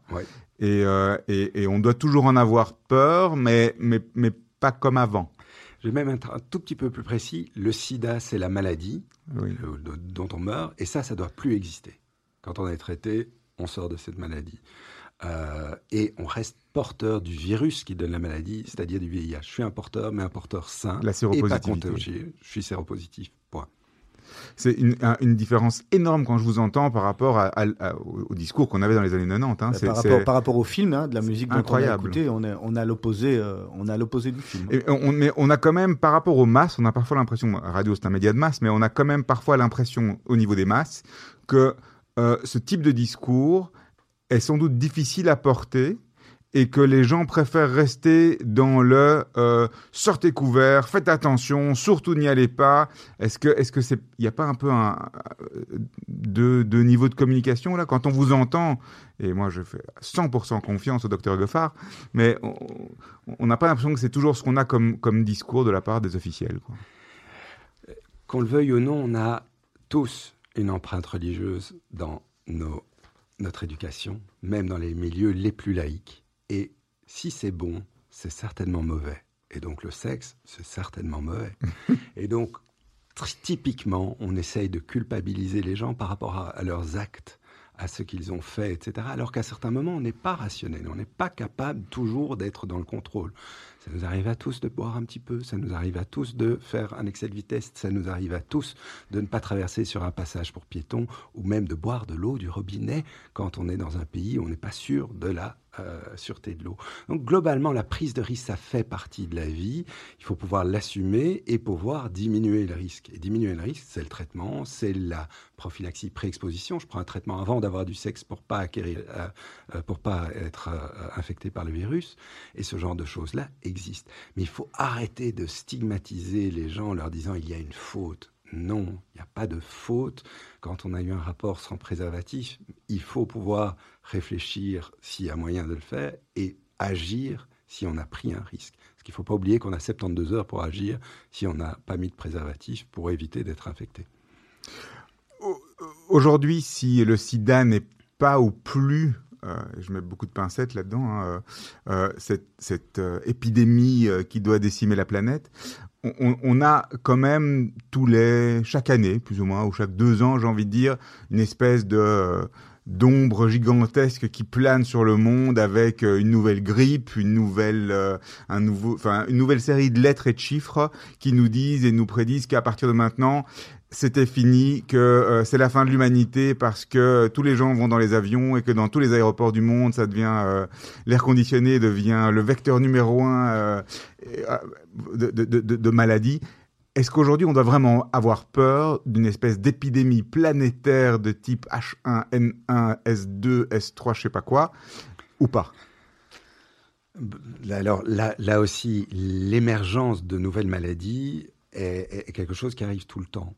Et, et, et, on doit toujours en avoir peur, mais, mais, mais pas comme avant. Je vais même être un tout petit peu plus précis. Le sida, c'est la maladie dont on meurt, et ça, ça doit plus exister. Quand on est traité, on sort de cette maladie. Euh, et on reste porteur du virus qui donne la maladie, c'est-à-dire du VIH. Je suis un porteur, mais un porteur sain la et pas contagieux. Je suis séropositif. C'est une, une, différence énorme quand je vous entends par rapport à, au discours qu'on avait dans les années 90. Hein. Bah, par, rapport, par, rapport, au film, hein, de la musique dont incroyable. on a écouté, on, est, on a l'opposé, euh, on a l'opposé du film. Et on, mais on a quand même, par rapport aux masses, on a parfois l'impression, radio c'est un média de masse, mais on a quand même parfois l'impression au niveau des masses que euh, ce type de discours est sans doute difficile à porter et que les gens préfèrent rester dans le euh, sortez couvert, faites attention, surtout n'y allez pas. Est-ce que est-ce que c'est il n'y a pas un peu un de, de niveau de communication là? Quand on vous entend et moi je fais 100% confiance au docteur Goffard, mais on n'a pas l'impression que c'est toujours ce qu'on a comme comme discours de la part des officiels. Qu'on le veuille ou non, on a tous une empreinte religieuse dans nos, notre éducation, même dans les milieux les plus laïques. Et si c'est bon, c'est certainement mauvais. Et donc le sexe, c'est certainement mauvais. *laughs* et donc, typiquement, on essaye de culpabiliser les gens par rapport à, leurs actes à ce qu'ils ont fait, etc. Alors qu'à certains moments, on n'est pas rationnel, on n'est pas capable toujours d'être dans le contrôle. Ça nous arrive à tous de boire un petit peu, ça nous arrive à tous de faire un excès de vitesse, ça nous arrive à tous de ne pas traverser sur un passage pour piétons ou même de boire de l'eau du robinet quand on est dans un pays où on n'est pas sûr de la euh, sûreté de l'eau. Donc globalement, la prise de risque, ça fait partie de la vie. Il faut pouvoir l'assumer et pouvoir diminuer le risque. Et diminuer le risque, c'est le traitement, c'est la prophylaxie pré-exposition. Je prends un traitement avant d'avoir du sexe pour pas acquérir, euh, euh, pour pas être infecté par le virus. Et ce genre de choses-là existe. Mais il faut arrêter de stigmatiser les gens en leur disant il y a une faute. Non, il n'y a pas de faute quand on a eu un rapport sans préservatif. Il faut pouvoir réfléchir s'il y a moyen de le faire et agir si on a pris un risque. Parce qu'il ne faut pas oublier qu'on a 72 heures pour agir si on n'a pas mis de préservatif pour éviter d'être infecté. Aujourd'hui, si le sida n'est pas ou plus euh, je mets beaucoup de pincettes là-dedans, hein, euh, euh, cette, cette épidémie qui doit décimer la planète on, a quand même tous les chaque année plus ou moins ou chaque deux ans j'ai envie de dire une espèce de d'ombre gigantesque qui plane sur le monde avec euh, une nouvelle grippe, une nouvelle, euh, un nouveau, enfin une nouvelle série de lettres et de chiffres qui nous disent et nous prédisent qu'à partir de maintenant, c'était fini, que euh, c'est la fin de l'humanité parce que tous les gens vont dans les avions et que dans tous les aéroports du monde, ça devient l'air conditionné devient le vecteur numéro un de, de, de, de maladies. Est-ce qu'aujourd'hui on doit vraiment avoir peur d'une espèce d'épidémie planétaire de type H1N1, S2, S3, je sais pas quoi, ou pas? Alors là, aussi, l'émergence de nouvelles maladies est, est, quelque chose qui arrive tout le temps.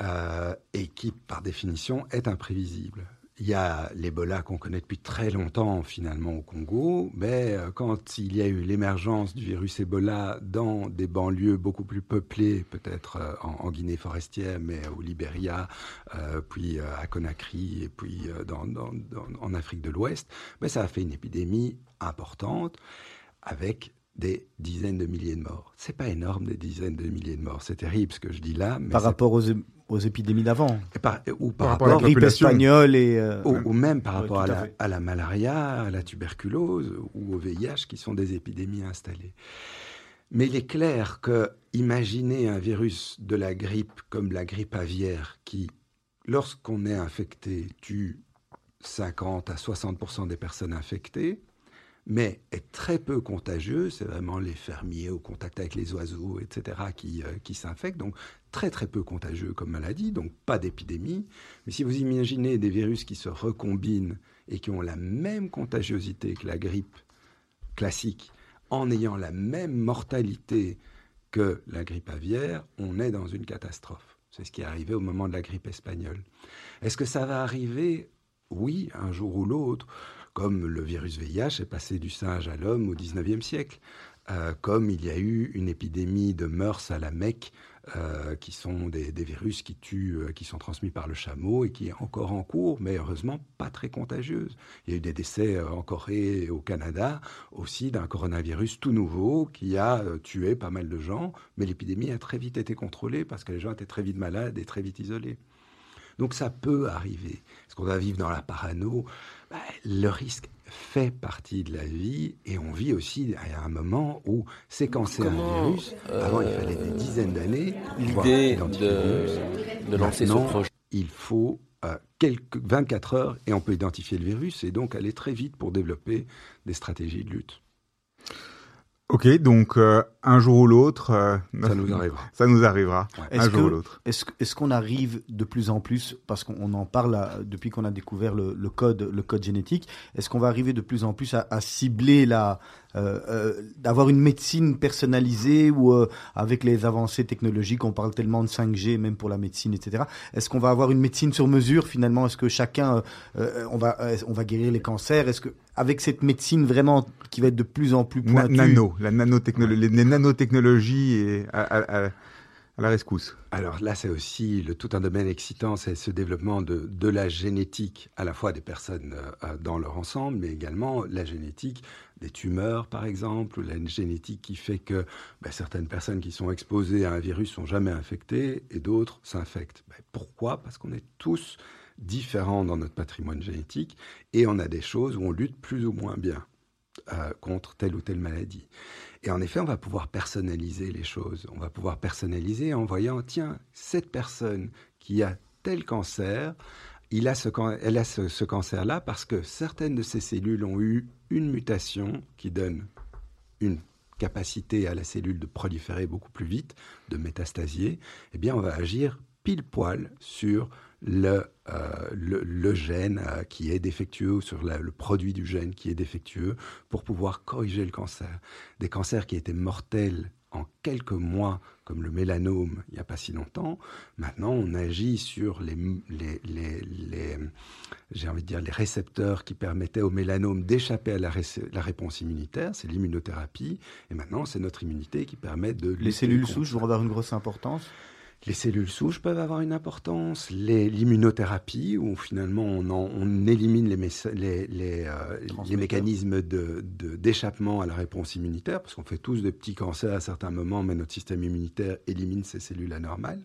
Euh, et qui, par définition, est imprévisible. Il y a l'Ebola qu'on connaît depuis très longtemps finalement au Congo, mais euh, quand il y a eu l'émergence du virus Ebola dans des banlieues beaucoup plus peuplées, peut-être euh, en, Guinée forestière, mais au Libéria, puis à Conakry et puis dans, en Afrique de l'Ouest, mais ça a fait une épidémie importante avec des dizaines de milliers de morts. C'est pas énorme des dizaines de milliers de morts. C'est terrible ce que je dis là. Par rapport aux, aux épidémies d'avant. Et par- ou Par par rapport à la Grippe espagnole et... euh, ou, ou même par Ouais, rapport à, tout à la, fait. à la malaria, à la tuberculose ou au VIH, qui sont des épidémies installées. Mais il est clair que imaginer un virus de la grippe comme la grippe aviaire, qui, lorsqu'on est infecté, tue 50 à 60% des personnes infectées, mais est très peu contagieux, c'est vraiment les fermiers au contact avec les oiseaux, etc., qui, euh, qui s'infectent, donc très très peu contagieux comme maladie, donc pas d'épidémie. Mais si vous imaginez des virus qui se recombinent et qui ont la même contagiosité que la grippe classique, en ayant la même mortalité que la grippe aviaire, on est dans une catastrophe. C'est ce qui est arrivé au moment de la grippe espagnole. Est-ce que ça va arriver? Oui, un jour ou l'autre, comme le virus VIH est passé du singe à l'homme au 19e siècle, euh, comme il y a eu une épidémie de mœurs à la Mecque, euh, qui sont des, virus qui tuent, euh, qui sont transmis par le chameau et qui est encore en cours, mais heureusement pas très contagieuse. Il y a eu des décès en Corée et au Canada aussi d'un coronavirus tout nouveau qui a tué pas mal de gens, mais l'épidémie a très vite été contrôlée parce que les gens étaient très vite malades et très vite isolés. Donc ça peut arriver. Est-ce qu'on va vivre dans la parano Ben, Le risque fait partie de la vie et on vit aussi à un moment où séquencer un virus, avant il fallait des dizaines d'années, L'idée de, de lancer ce projet? il faut euh, quelques 24 heures et on peut identifier le virus et donc aller très vite pour développer des stratégies de lutte. Ok, donc euh, un jour ou l'autre, euh, Ça nous arrivera. *laughs* ça nous arrivera, Ouais. un Est-ce jour ou l'autre. Est-ce est-ce qu'on arrive de plus en plus, parce qu'on on en parle là, depuis qu'on a découvert le, le code, le code génétique, est-ce qu'on va arriver de plus en plus à, à cibler la, euh, euh, d'avoir une médecine personnalisée ou euh, avec les avancées technologiques, on parle tellement de 5G même pour la médecine, etc. Est-ce qu'on va avoir une médecine sur mesure finalement? Est-ce que chacun, euh, euh, on va, euh, on va guérir les cancers? Est-ce que avec cette médecine vraiment qui va être de plus en plus Na- pointue, nano, la nanotechnologie, les nanotechnologies et à, la rescousse. Alors là, c'est aussi tout un domaine excitant, c'est ce développement de, de la génétique, à la fois des personnes euh, dans leur ensemble, mais également la génétique des tumeurs, par exemple, ou la génétique qui fait que ben, certaines personnes qui sont exposées à un virus sont jamais infectées et d'autres s'infectent. Ben, pourquoi? Parce qu'on est tous différents dans notre patrimoine génétique et on a des choses où on lutte plus ou moins bien euh, contre telle ou telle maladie. Et en effet, on va pouvoir personnaliser les choses. On va pouvoir personnaliser en voyant, tiens, cette personne qui a tel cancer, il a ce, elle a ce cancer-là parce que certaines de ses cellules ont eu une mutation qui donne une capacité à la cellule de proliférer beaucoup plus vite, de métastasier. Eh bien, on va agir pile poil sur le, euh, le, le gène euh, qui est défectueux, sur la- le produit du gène qui est défectueux, pour pouvoir corriger le cancer. Des cancers qui étaient mortels en quelques mois, comme le mélanome, il n'y a pas si longtemps, maintenant on agit sur les, les, les, les- j'ai envie de dire, les récepteurs qui permettaient au mélanome d'échapper à la, ré- la réponse immunitaire, c'est l'immunothérapie, et maintenant c'est notre immunité qui permet de... les cellules souches vont avoir une grosse importance les cellules souches peuvent avoir une importance. L'immunothérapie, où finalement on, en- on élimine les, messa- les, les, euh, les mécanismes de- de- d'échappement à la réponse immunitaire, parce qu'on fait tous des petits cancers à certains moments, mais notre système immunitaire élimine ces cellules anormales.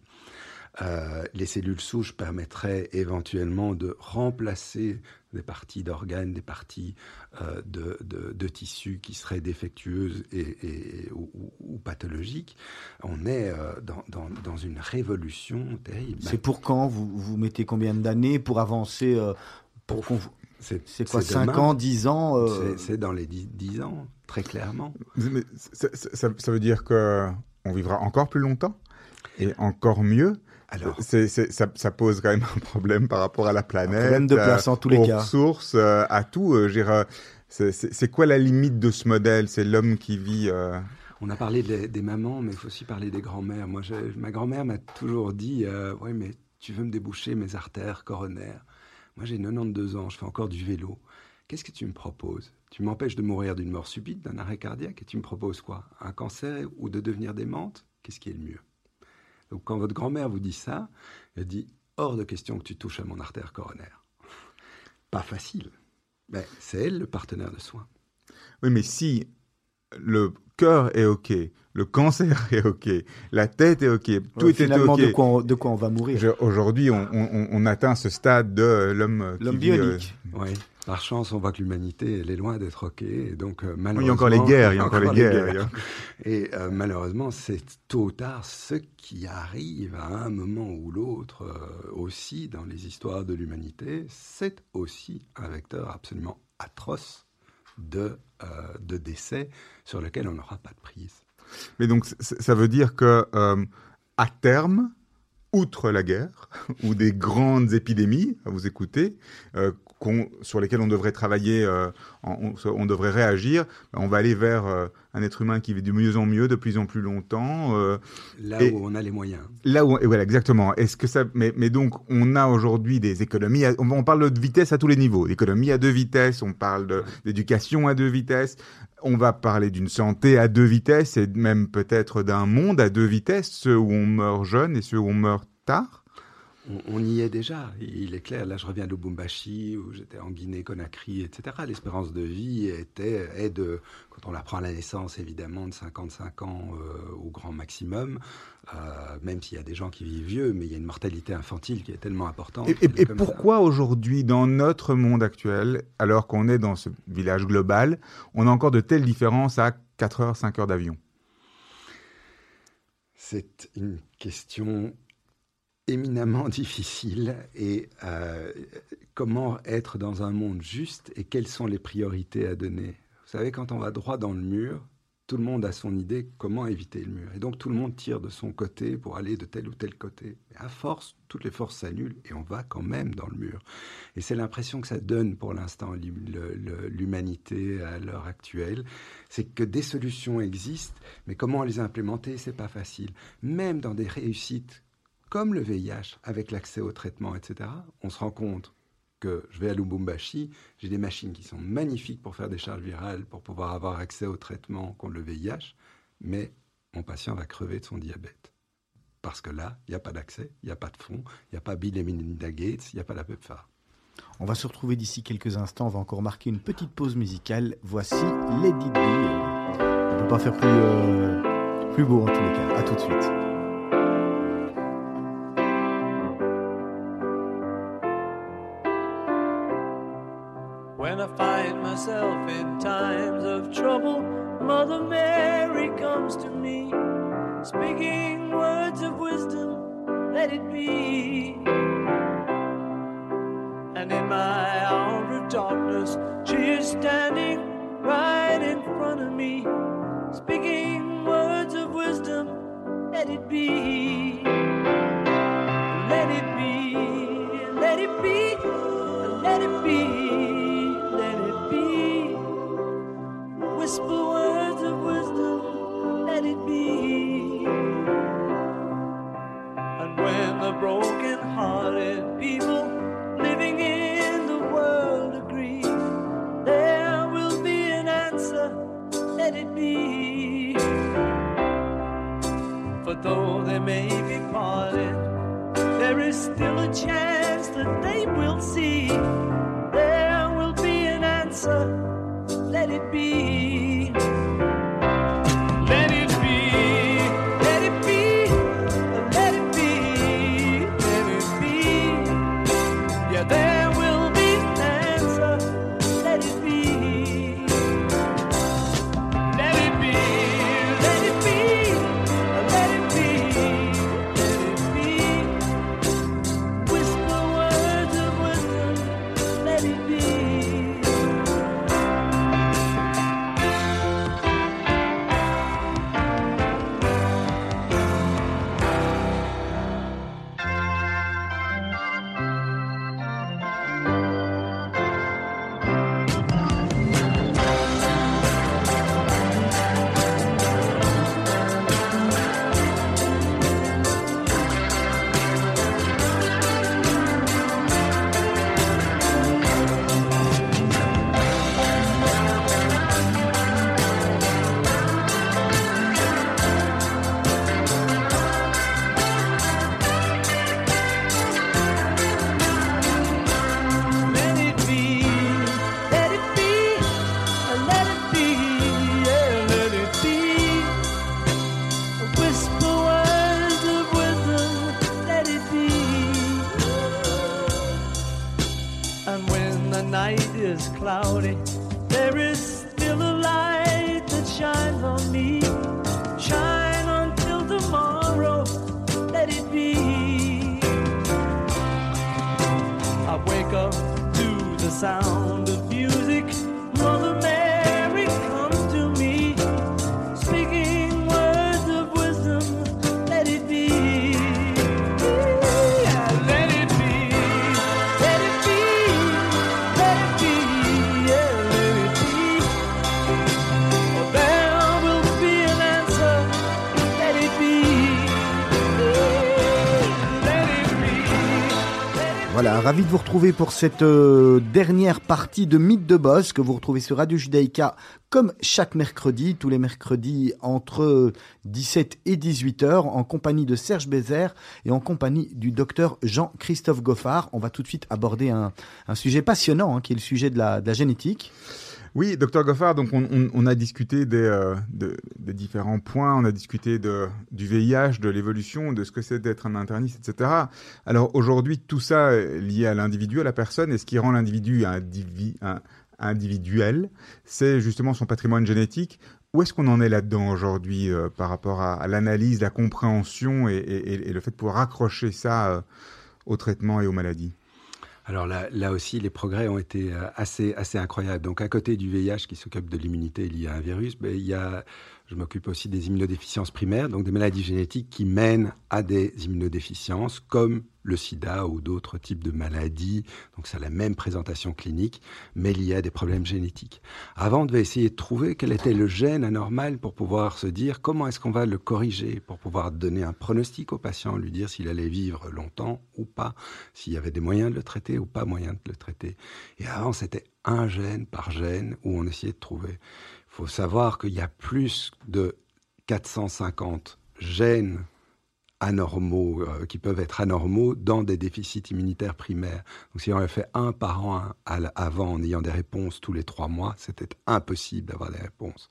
Euh, les cellules souches permettraient éventuellement de remplacer des parties d'organes, des parties euh, de, de- de tissus qui seraient défectueuses et, et- ou, pathologiques. On est euh, dans, dans- dans une révolution terrible. C'est pour quand vous, vous mettez combien d'années pour avancer euh, pour qu'on C'est C'est quoi, c'est 5 demain. ans, 10 ans euh, C'est- C'est dans les 10, 10 ans, très clairement. Mais ça, ça- ça- ça veut dire que on vivra encore plus longtemps et encore mieux. Alors, C'est- c'est- ça, ça pose quand même un problème par rapport à la planète, problème de place euh, en tous les aux cas. ressources, euh, à tout. euh, je veux dire, c'est- c'est c'est quoi la limite de ce modèle? C'est l'homme qui vit. euh, on a parlé des, des mamans, mais il faut aussi parler des grands-mères. Moi, je- ma grand-mère m'a toujours dit euh, Oui, mais tu veux me déboucher mes artères coronaires? Moi, j'ai 92 ans, je fais encore du vélo. Qu'est-ce que tu me proposes? Tu m'empêches de mourir d'une mort subite, d'un arrêt cardiaque, et tu me proposes quoi? Un cancer ou de devenir démente? Qu'est-ce qui est le mieux? Donc, quand votre grand-mère vous dit ça, elle dit Hors de question que tu touches à mon artère coronaire. *laughs* Pas facile. Mais c'est elle le partenaire de soins. Oui, mais si le cœur est OK, le cancer *laughs* est OK, la tête est OK, tout Ouais, finalement, OK. de quoi, on, de quoi on va mourir Aujourd'hui, on, on- on- on atteint ce stade de l'homme L'homme vit, euh, bionique. Par chance, on voit que l'humanité, elle est loin d'être OK. Et donc, euh, il malheureusement. y a encore les guerres, il y a encore les guerres. il *laughs* Et euh, malheureusement, c'est tôt ou tard ce qui arrive à un moment ou l'autre euh, aussi dans les histoires de l'humanité. C'est aussi un vecteur absolument atroce de, euh, de décès sur lequel on n'aura pas de prise. Mais donc, ça veut dire que à terme, outre la guerre *laughs* ou des grandes épidémies, à vous écouter, euh, sur lesquelles on devrait travailler, euh, en- on, on devrait réagir, on va aller vers euh, un être humain qui vit de mieux en mieux, de plus en plus longtemps. euh, Là Et- où on a les moyens. Là où, et voilà, exactement. Est-ce que ça, mais, mais donc, on a aujourd'hui des économies. à- on, on parle de vitesse à tous les niveaux. Économie à deux vitesses. On parle de- d'éducation à deux vitesses. On va parler d'une santé à deux vitesses et même peut-être d'un monde à deux vitesses, ceux où on meurt jeune et ceux où on meurt tard. On, on y est déjà. Il est clair. Là, je reviens de Lubumbashi, où j'étais en Guinée-Conakry, etc. L'espérance de vie était, est de, quand on la prend à la naissance, évidemment, de 55 ans euh, au grand maximum. Euh, même s'il y a des gens qui vivent vieux, mais il y a une mortalité infantile qui est tellement importante. Et, et- pourquoi aujourd'hui, dans notre monde actuel, alors qu'on est dans ce village global, on a encore de telles différences à 4 heures, 5 heures d'avion? C'est une question éminemment *laughs* difficile et euh, comment être dans un monde juste et quelles sont les priorités à donner? Vous savez, quand on va droit dans le mur, tout le monde a son idée comment éviter le mur? Et donc tout le monde tire de son côté pour aller de tel ou tel côté. Mais à force, toutes les forces s'annulent et on va quand même dans le mur. Et c'est l'impression que ça donne pour l'instant l'humanité à l'heure actuelle. C'est que des solutions existent, mais comment les implémenter, c'est pas facile. Même dans des réussites comme le VIH, avec l'accès au traitement, etc., on se rend compte que je vais à Lubumbashi, j'ai des machines qui sont magnifiques pour faire des charges virales, pour pouvoir avoir accès au traitement contre le VIH, mais mon patient va crever de son diabète. Parce que là, il n'y a pas d'accès, il n'y a pas de fonds, il n'y a pas Bill et Melinda Gates, il n'y a pas la PEPFAR. On va se retrouver d'ici quelques instants. On va encore marquer une petite pause musicale. Voici Lady B. On ne peut pas faire plus, euh, plus beau en tous les cas. À tout de suite. Ravi de vous retrouver pour cette euh, dernière partie de Mythe de Boss que vous retrouvez sur Radio Judaïka comme chaque mercredi, tous les mercredis entre 17 et 18 heures en compagnie de Serge Bézère et en compagnie du docteur Jean-Christophe Goffard. On va tout de suite aborder un, sujet passionnant hein, qui est le sujet de la génétique. Oui, docteur Goffard, donc on, a discuté des, euh, de- des différents points, on a discuté du VIH, de l'évolution, de ce que c'est d'être un interniste, etc. Alors aujourd'hui, tout ça est lié à l'individu, à la personne, et ce qui rend l'individu individuel, c'est justement son patrimoine génétique. Où est-ce qu'on en est là-dedans aujourd'hui euh, par rapport à, l'analyse, la compréhension et, le fait de pouvoir accrocher ça euh, au traitement et aux maladies? Alors là, aussi, les progrès ont été euh, assez, assez incroyables. Donc, à côté du VIH qui s'occupe de l'immunité liée à un virus, ben, il y a, je m'occupe aussi des immunodéficiences primaires, donc des maladies génétiques qui mènent à des immunodéficiences comme le sida ou d'autres types de maladies. Donc, a la même présentation clinique, mais liée à des problèmes génétiques. Avant, on devait essayer de trouver quel était le gène anormal pour pouvoir se dire comment est-ce qu'on va le corriger, pour pouvoir donner un pronostic au patient, lui dire s'il allait vivre longtemps ou pas, s'il y avait des moyens de le traiter ou pas moyens de le traiter. Et avant, c'était un gène par gène où on essayait de trouver. Il faut savoir qu'il y a plus de 450 gènes anormaux, euh, qui peuvent être anormaux dans des déficits immunitaires primaires. Donc si on avait fait un par an avant en ayant des réponses tous les trois mois, c'était impossible d'avoir des réponses.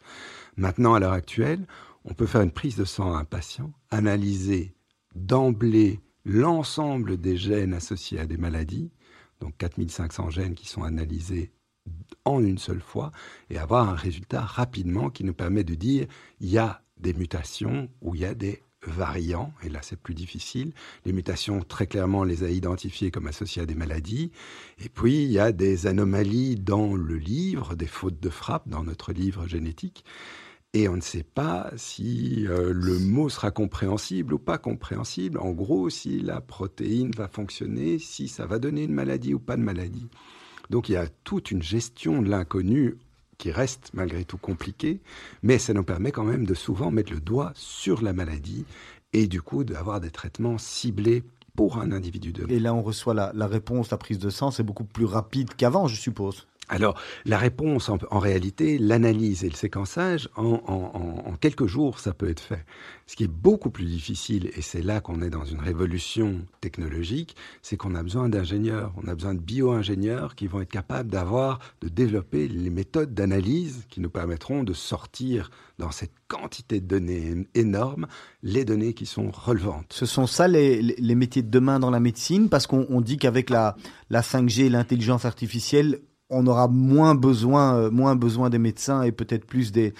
Maintenant, à l'heure actuelle, on peut faire une prise de sang à un patient, analyser d'emblée l'ensemble des gènes associés à des maladies, donc 4500 gènes qui sont analysés en une seule fois, et avoir un résultat rapidement qui nous permet de dire il y a des mutations ou il y a des variants, et là c'est plus difficile. Les mutations, très clairement, on les a identifiées comme associées à des maladies. Et puis, il y a des anomalies dans le livre, des fautes de frappe dans notre livre génétique. Et on ne sait pas si euh, le mot sera compréhensible ou pas compréhensible. En gros, si la protéine va fonctionner, si ça va donner une maladie ou pas de maladie. Donc il y a toute une gestion de l'inconnu qui reste malgré tout compliquée, mais ça nous permet quand même de souvent mettre le doigt sur la maladie et du coup d'avoir des traitements ciblés pour un individu donné. Et là, on reçoit la, la réponse, la prise de sang, c'est beaucoup plus rapide qu'avant, je suppose. Alors, la réponse, en, réalité, l'analyse et le séquençage, en, quelques jours, ça peut être fait. Ce qui est beaucoup plus difficile, et c'est là qu'on est dans une révolution technologique, c'est qu'on a besoin d'ingénieurs, on a besoin de bio-ingénieurs qui vont être capables d'avoir, de développer les méthodes d'analyse qui nous permettront de sortir dans cette quantité de données énorme les données qui sont relevantes. Ce sont ça les, métiers de demain dans la médecine, parce qu'on on dit qu'avec la, la 5G et l'intelligence artificielle, on aura moins besoin, euh, moins besoin des médecins et peut-être plus des,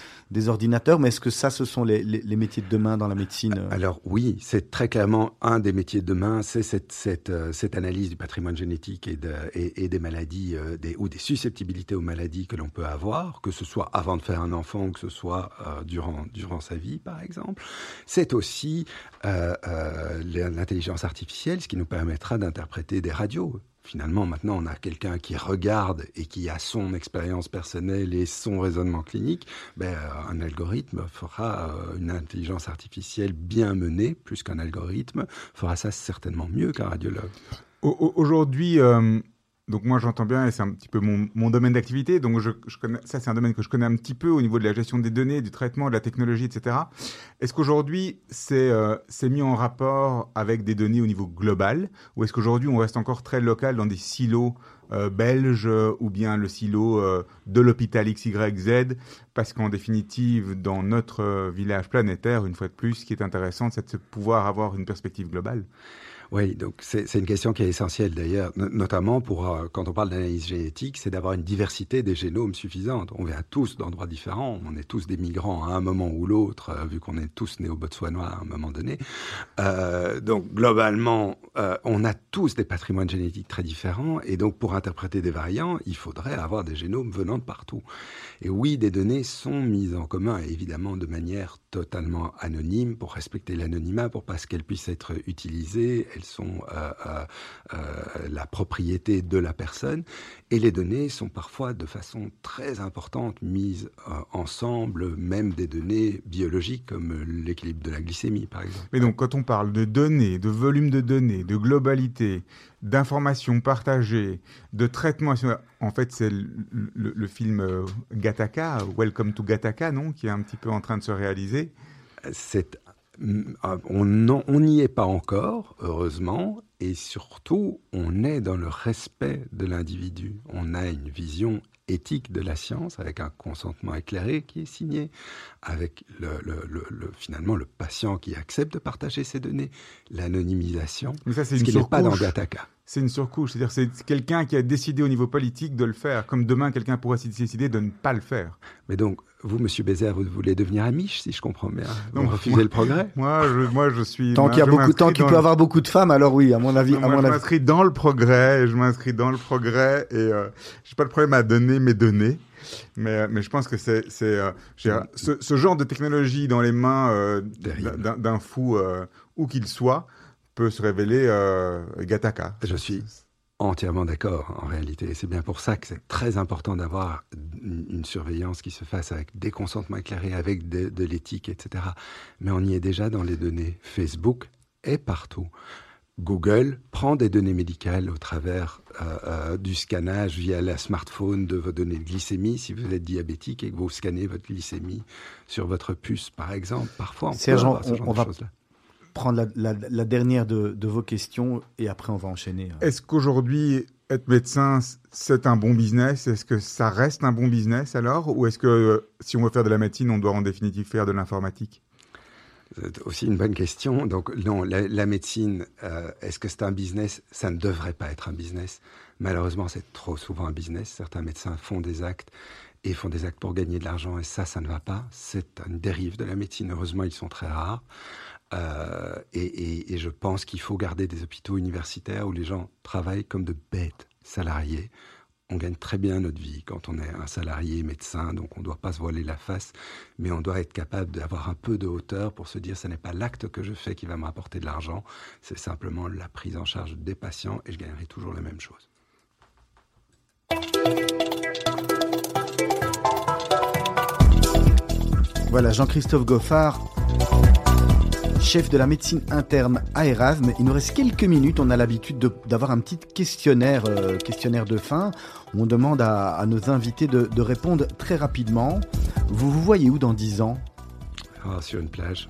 ordinateurs. Mais est-ce que ça, ce sont les, métiers de demain dans la médecine euh Alors oui, c'est très clairement un des métiers de demain, c'est cette, euh, analyse du patrimoine génétique et, de- et- et des maladies ou des susceptibilité aux maladies que l'on peut avoir, que ce soit avant de faire un enfant ou que ce soit durant, sa vie, par exemple. C'est aussi l'intelligence artificielle, ce qui nous permettra d'interpréter des radios. Finalement, maintenant, on a quelqu'un qui regarde et qui a son expérience personnelle et son raisonnement clinique. Ben, euh, un algorithme fera euh, une intelligence artificielle bien menée, plus qu'un algorithme, fera ça certainement mieux qu'un radiologue. Au- au- Aujourd'hui, euh, donc moi j'entends bien et c'est un petit peu mon, mon domaine d'activité. Donc je, je connais, ça c'est un domaine que je connais un petit peu au niveau de la gestion des données, du traitement, de la technologie, etc. Est-ce qu'aujourd'hui c'est euh, mis en rapport avec des données au niveau global? Ou est-ce qu'aujourd'hui on reste encore très local dans des silos euh, belges ou bien le silo euh, de l'hôpital XYZ parce qu'en définitive dans notre euh, village planétaire, une fois de plus, ce qui est intéressant c'est de pouvoir avoir une perspective globale. Oui, donc c'est une question qui est essentielle d'ailleurs, no- notamment pour euh, quand on parle d'analyse génétique, c'est d'avoir une diversité des génomes suffisante. On vient tous d'endroits différents, on est tous des migrants à un moment ou l'autre, euh, vu qu'on est tous nés au Botswana à un moment donné. Euh, donc globalement, on a tous des patrimoines génétiques très différents, et donc pour interpréter des variants, il faudrait avoir des génomes venant de partout. Et oui, des données sont mises en commun, évidemment de manière totalement anonyme, pour respecter l'anonymat, pour pas qu'elles puissent être utilisées. Elles sont euh, euh, euh, la propriété de la personne. Et les données sont parfois de façon très importante mises ensemble, même des données biologiques comme l'équilibre de la glycémie, par exemple. Mais donc, quand on parle de données, de volume de données, de globalité, d'informations partagées, de traitements. En fait, c'est le, film euh, Gattaca, Welcome to Gattaca, non, qui est un petit peu en train de se réaliser. N'en- on n'y est pas encore, heureusement, et surtout, on est dans le respect de l'individu. On a une vision éthique de la science avec un consentement éclairé qui est signé, avec le, le- le- le- finalement le patient qui accepte de partager ses données, l'anonymisation, Mais ça, c'est ce qui n'est pas dans. Gattaca. C'est une surcouche, c'est-à-dire c'est quelqu'un qui a décidé au niveau politique de le faire, comme demain quelqu'un pourrait décider de ne pas le faire. Mais donc, vous, Monsieur Bézère, vous voulez devenir amiche, si je comprends bien. Vous Non, refusez moi- le progrès Moi, je, moi, je suis. Tant qu'il y a je beaucoup, tant m'inscris qu'il dans peut le- avoir beaucoup de femmes, alors oui, à mon avis, Non, à moi, mon je avis. m'inscris dans le progrès, je m'inscris dans le progrès et euh, j'ai pas de problème à donner mes données. Mais, euh, mais je pense que c'est, c'est euh, dire, ce, ce genre de technologie dans les mains euh, d'un, d'un fou, euh, où qu'il soit, peut se révéler euh, Gattaca. Je suis entièrement d'accord, en réalité. C'est bien pour ça que c'est très important d'avoir une, surveillance qui se fasse avec des consentements éclairés, avec de, de l'éthique, etc. Mais on y est déjà dans les données. Facebook est partout. Google prend des données médicales au travers euh, euh, du scannage via la smartphone de vos données de glycémie. Si vous êtes diabétique et que vous scannez votre glycémie sur votre puce, par exemple, parfois on Serge, peut avoir ce genre on de va- choses-là. Prendre la, la- la dernière de, de vos questions et après on va enchaîner. Est-ce qu'aujourd'hui, être médecin, c'est un bon business? Est-ce que ça reste un bon business alors? Ou est-ce que euh, si on veut faire de la médecine, on doit en définitive faire de l'informatique? C'est aussi une bonne question. Donc non, la, la médecine, euh, est-ce que c'est un business? Ça ne devrait pas être un business. Malheureusement, c'est trop souvent un business. Certains médecins font des actes et font des actes pour gagner de l'argent et ça, ça ne va pas. C'est une dérive de la médecine. Heureusement, ils sont très rares. Euh, et, je pense qu'il faut garder des hôpitaux universitaires où les gens travaillent comme de bêtes salariés. On gagne très bien notre vie quand on est un salarié médecin, donc on ne doit pas se voiler la face, mais on doit être capable d'avoir un peu de hauteur pour se dire ce n'est pas l'acte que je fais qui va me rapporter de l'argent, c'est simplement la prise en charge des patients et je gagnerai toujours la même chose. Voilà, Jean-Christophe Goffard, chef de la médecine interne à Erasme. Il nous reste quelques minutes. On a l'habitude de- d'avoir un petit questionnaire, euh, questionnaire de fin, on demande à, nos invités de, de répondre très rapidement. Vous vous voyez où dans 10 ans? Ah, sur une plage.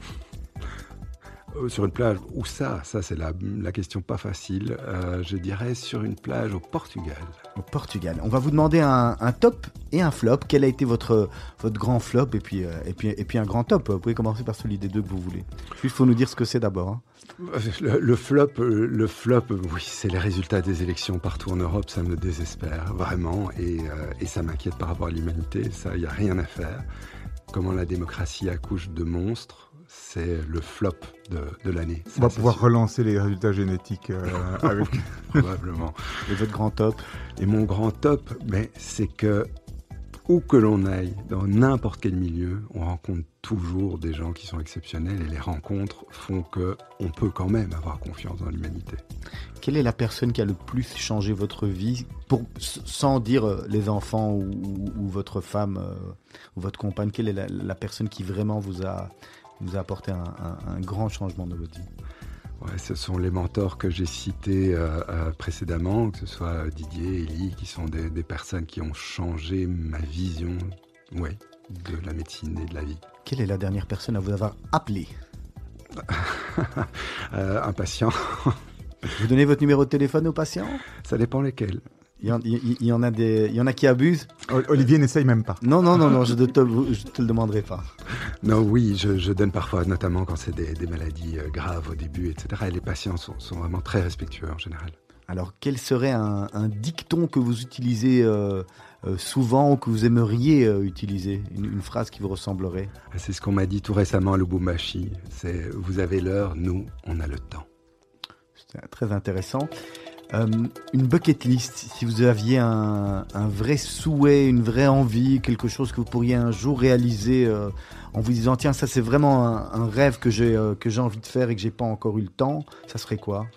Euh, Sur une plage, où ça Ça, c'est la, la question pas facile. Euh, je dirais sur une plage au Portugal. Au Portugal. On va vous demander un, un top et un flop. Quel a été votre, votre grand flop et puis, euh, et, puis, et puis un grand top? Vous pouvez commencer par celui des deux que vous voulez. Juste, faut nous dire ce que c'est d'abord. hein. Le, le flop, le flop, oui, c'est les résultats des élections partout en Europe. Ça me désespère vraiment et, euh, et ça m'inquiète par rapport à l'humanité. Ça, il n'y a rien à faire. Comment la démocratie accouche de monstres, c'est le flop de, de l'année. On va pouvoir sûr, relancer les résultats génétiques euh, *laughs* avec... *laughs* probablement. Et votre grand top Et mon grand top, mais c'est que où que l'on aille, dans n'importe quel milieu, on rencontre toujours des gens qui sont exceptionnels et les rencontres font que on peut quand même avoir confiance dans l'humanité. Quelle est la personne qui a le plus changé votre vie, pour, sans dire euh, les enfants ou, ou- ou votre femme euh, ou votre compagne Quelle est la, la personne qui vraiment vous a, vous a apporté un, un- un grand changement dans votre vie Ouais, ce sont les mentors que j'ai cités euh, euh, précédemment, que ce soit euh, Didier, Elie, qui sont des, des personnes qui ont changé ma vision ouais, de la médecine et de la vie. Quelle est la dernière personne à vous avoir appelé? *laughs* Euh, un patient, Vous donnez votre numéro de téléphone aux patients? Ça dépend lesquels. Il y, en, il- il y en a des, il y en a qui abusent Olivier n'essaye même pas. Non, non, non, non, je ne te, je te le demanderai pas. Non, oui, je, je donne parfois, notamment quand c'est des, des maladies euh, graves au début, etc. Et les patients sont, sont vraiment très respectueux en général. Alors, quel serait un, un dicton que vous utilisez euh, euh, souvent ou que vous aimeriez euh, utiliser? Une, une phrase qui vous ressemblerait? C'est ce qu'on m'a dit tout récemment à Lubumbashi. C'est vous avez l'heure, nous, on a le temps. C'est très intéressant. Euh, une bucket list, si vous aviez un, vrai souhait, une vraie envie, quelque chose que vous pourriez un jour réaliser euh, en vous disant tiens ça c'est vraiment un, rêve que j'ai euh, que j'ai envie de faire et que j'ai pas encore eu le temps, ça serait quoi?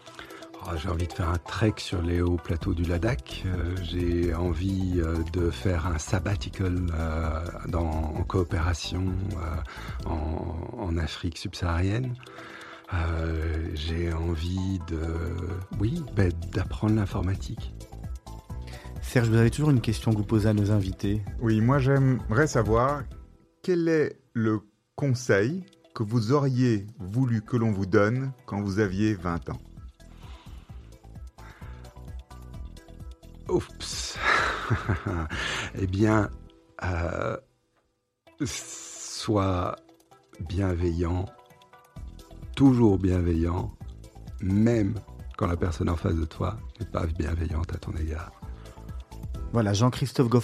Oh, j'ai envie de faire un trek sur les hauts plateaux du Ladakh. J'ai envie de faire un sabbatical en coopération en Afrique subsaharienne. Euh, J'ai envie de... Oui, ben, d'apprendre l'informatique. Serge, vous avez toujours une question que vous posez à nos invités. Oui, moi j'aimerais savoir quel est le conseil que vous auriez voulu que l'on vous donne quand vous aviez 20 ans? Oups. *laughs* eh bien, euh, sois bienveillant, toujours bienveillant, même quand la personne en face de toi n'est pas bienveillante à ton égard. Voilà, Jean-Christophe Goff